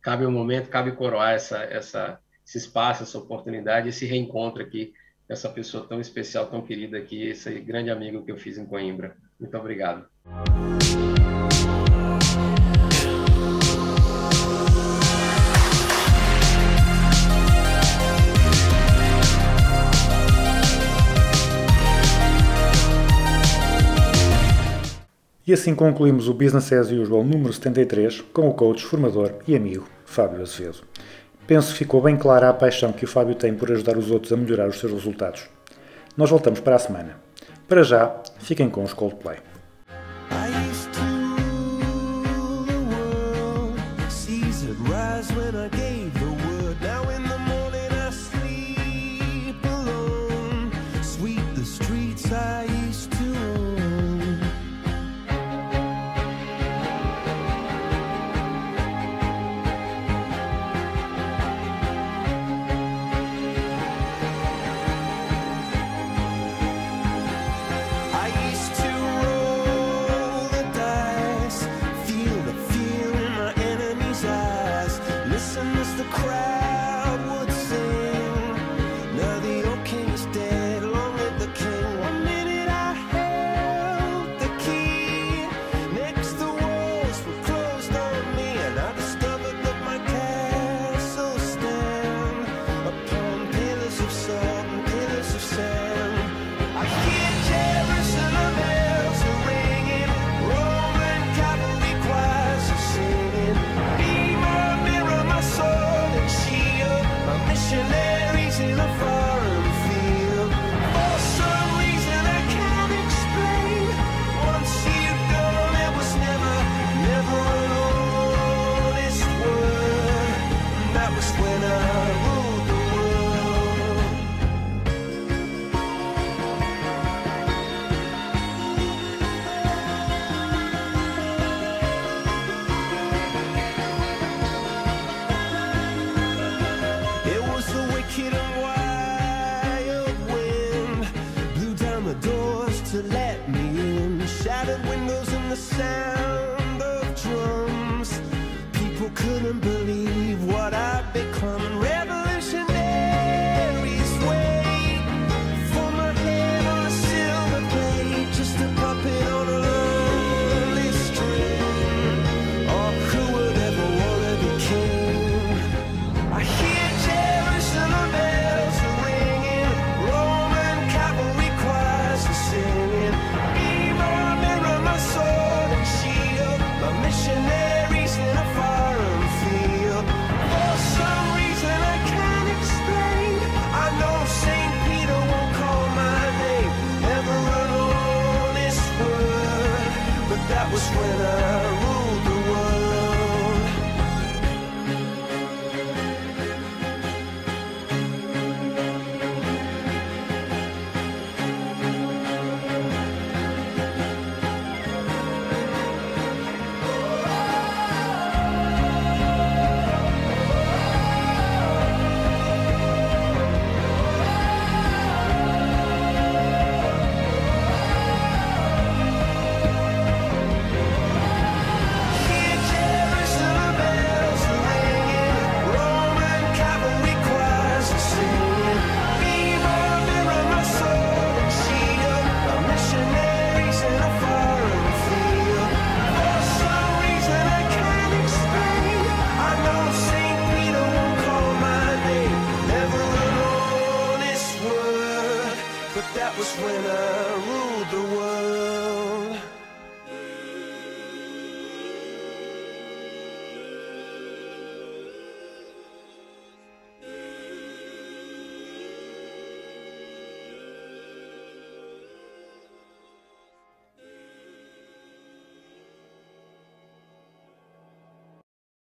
cabe o um momento, cabe coroar essa, essa, esse espaço, essa oportunidade, esse reencontro aqui, essa pessoa tão especial, tão querida aqui, esse grande amigo que eu fiz em Coimbra. Muito obrigado. E assim concluímos o Business as Usual número 73 com o coach, formador e amigo Fábio Azevedo. Penso que ficou bem clara a paixão que o Fábio tem por ajudar os outros a melhorar os seus resultados. Nós voltamos para a semana. Para já, fiquem com os Coldplay.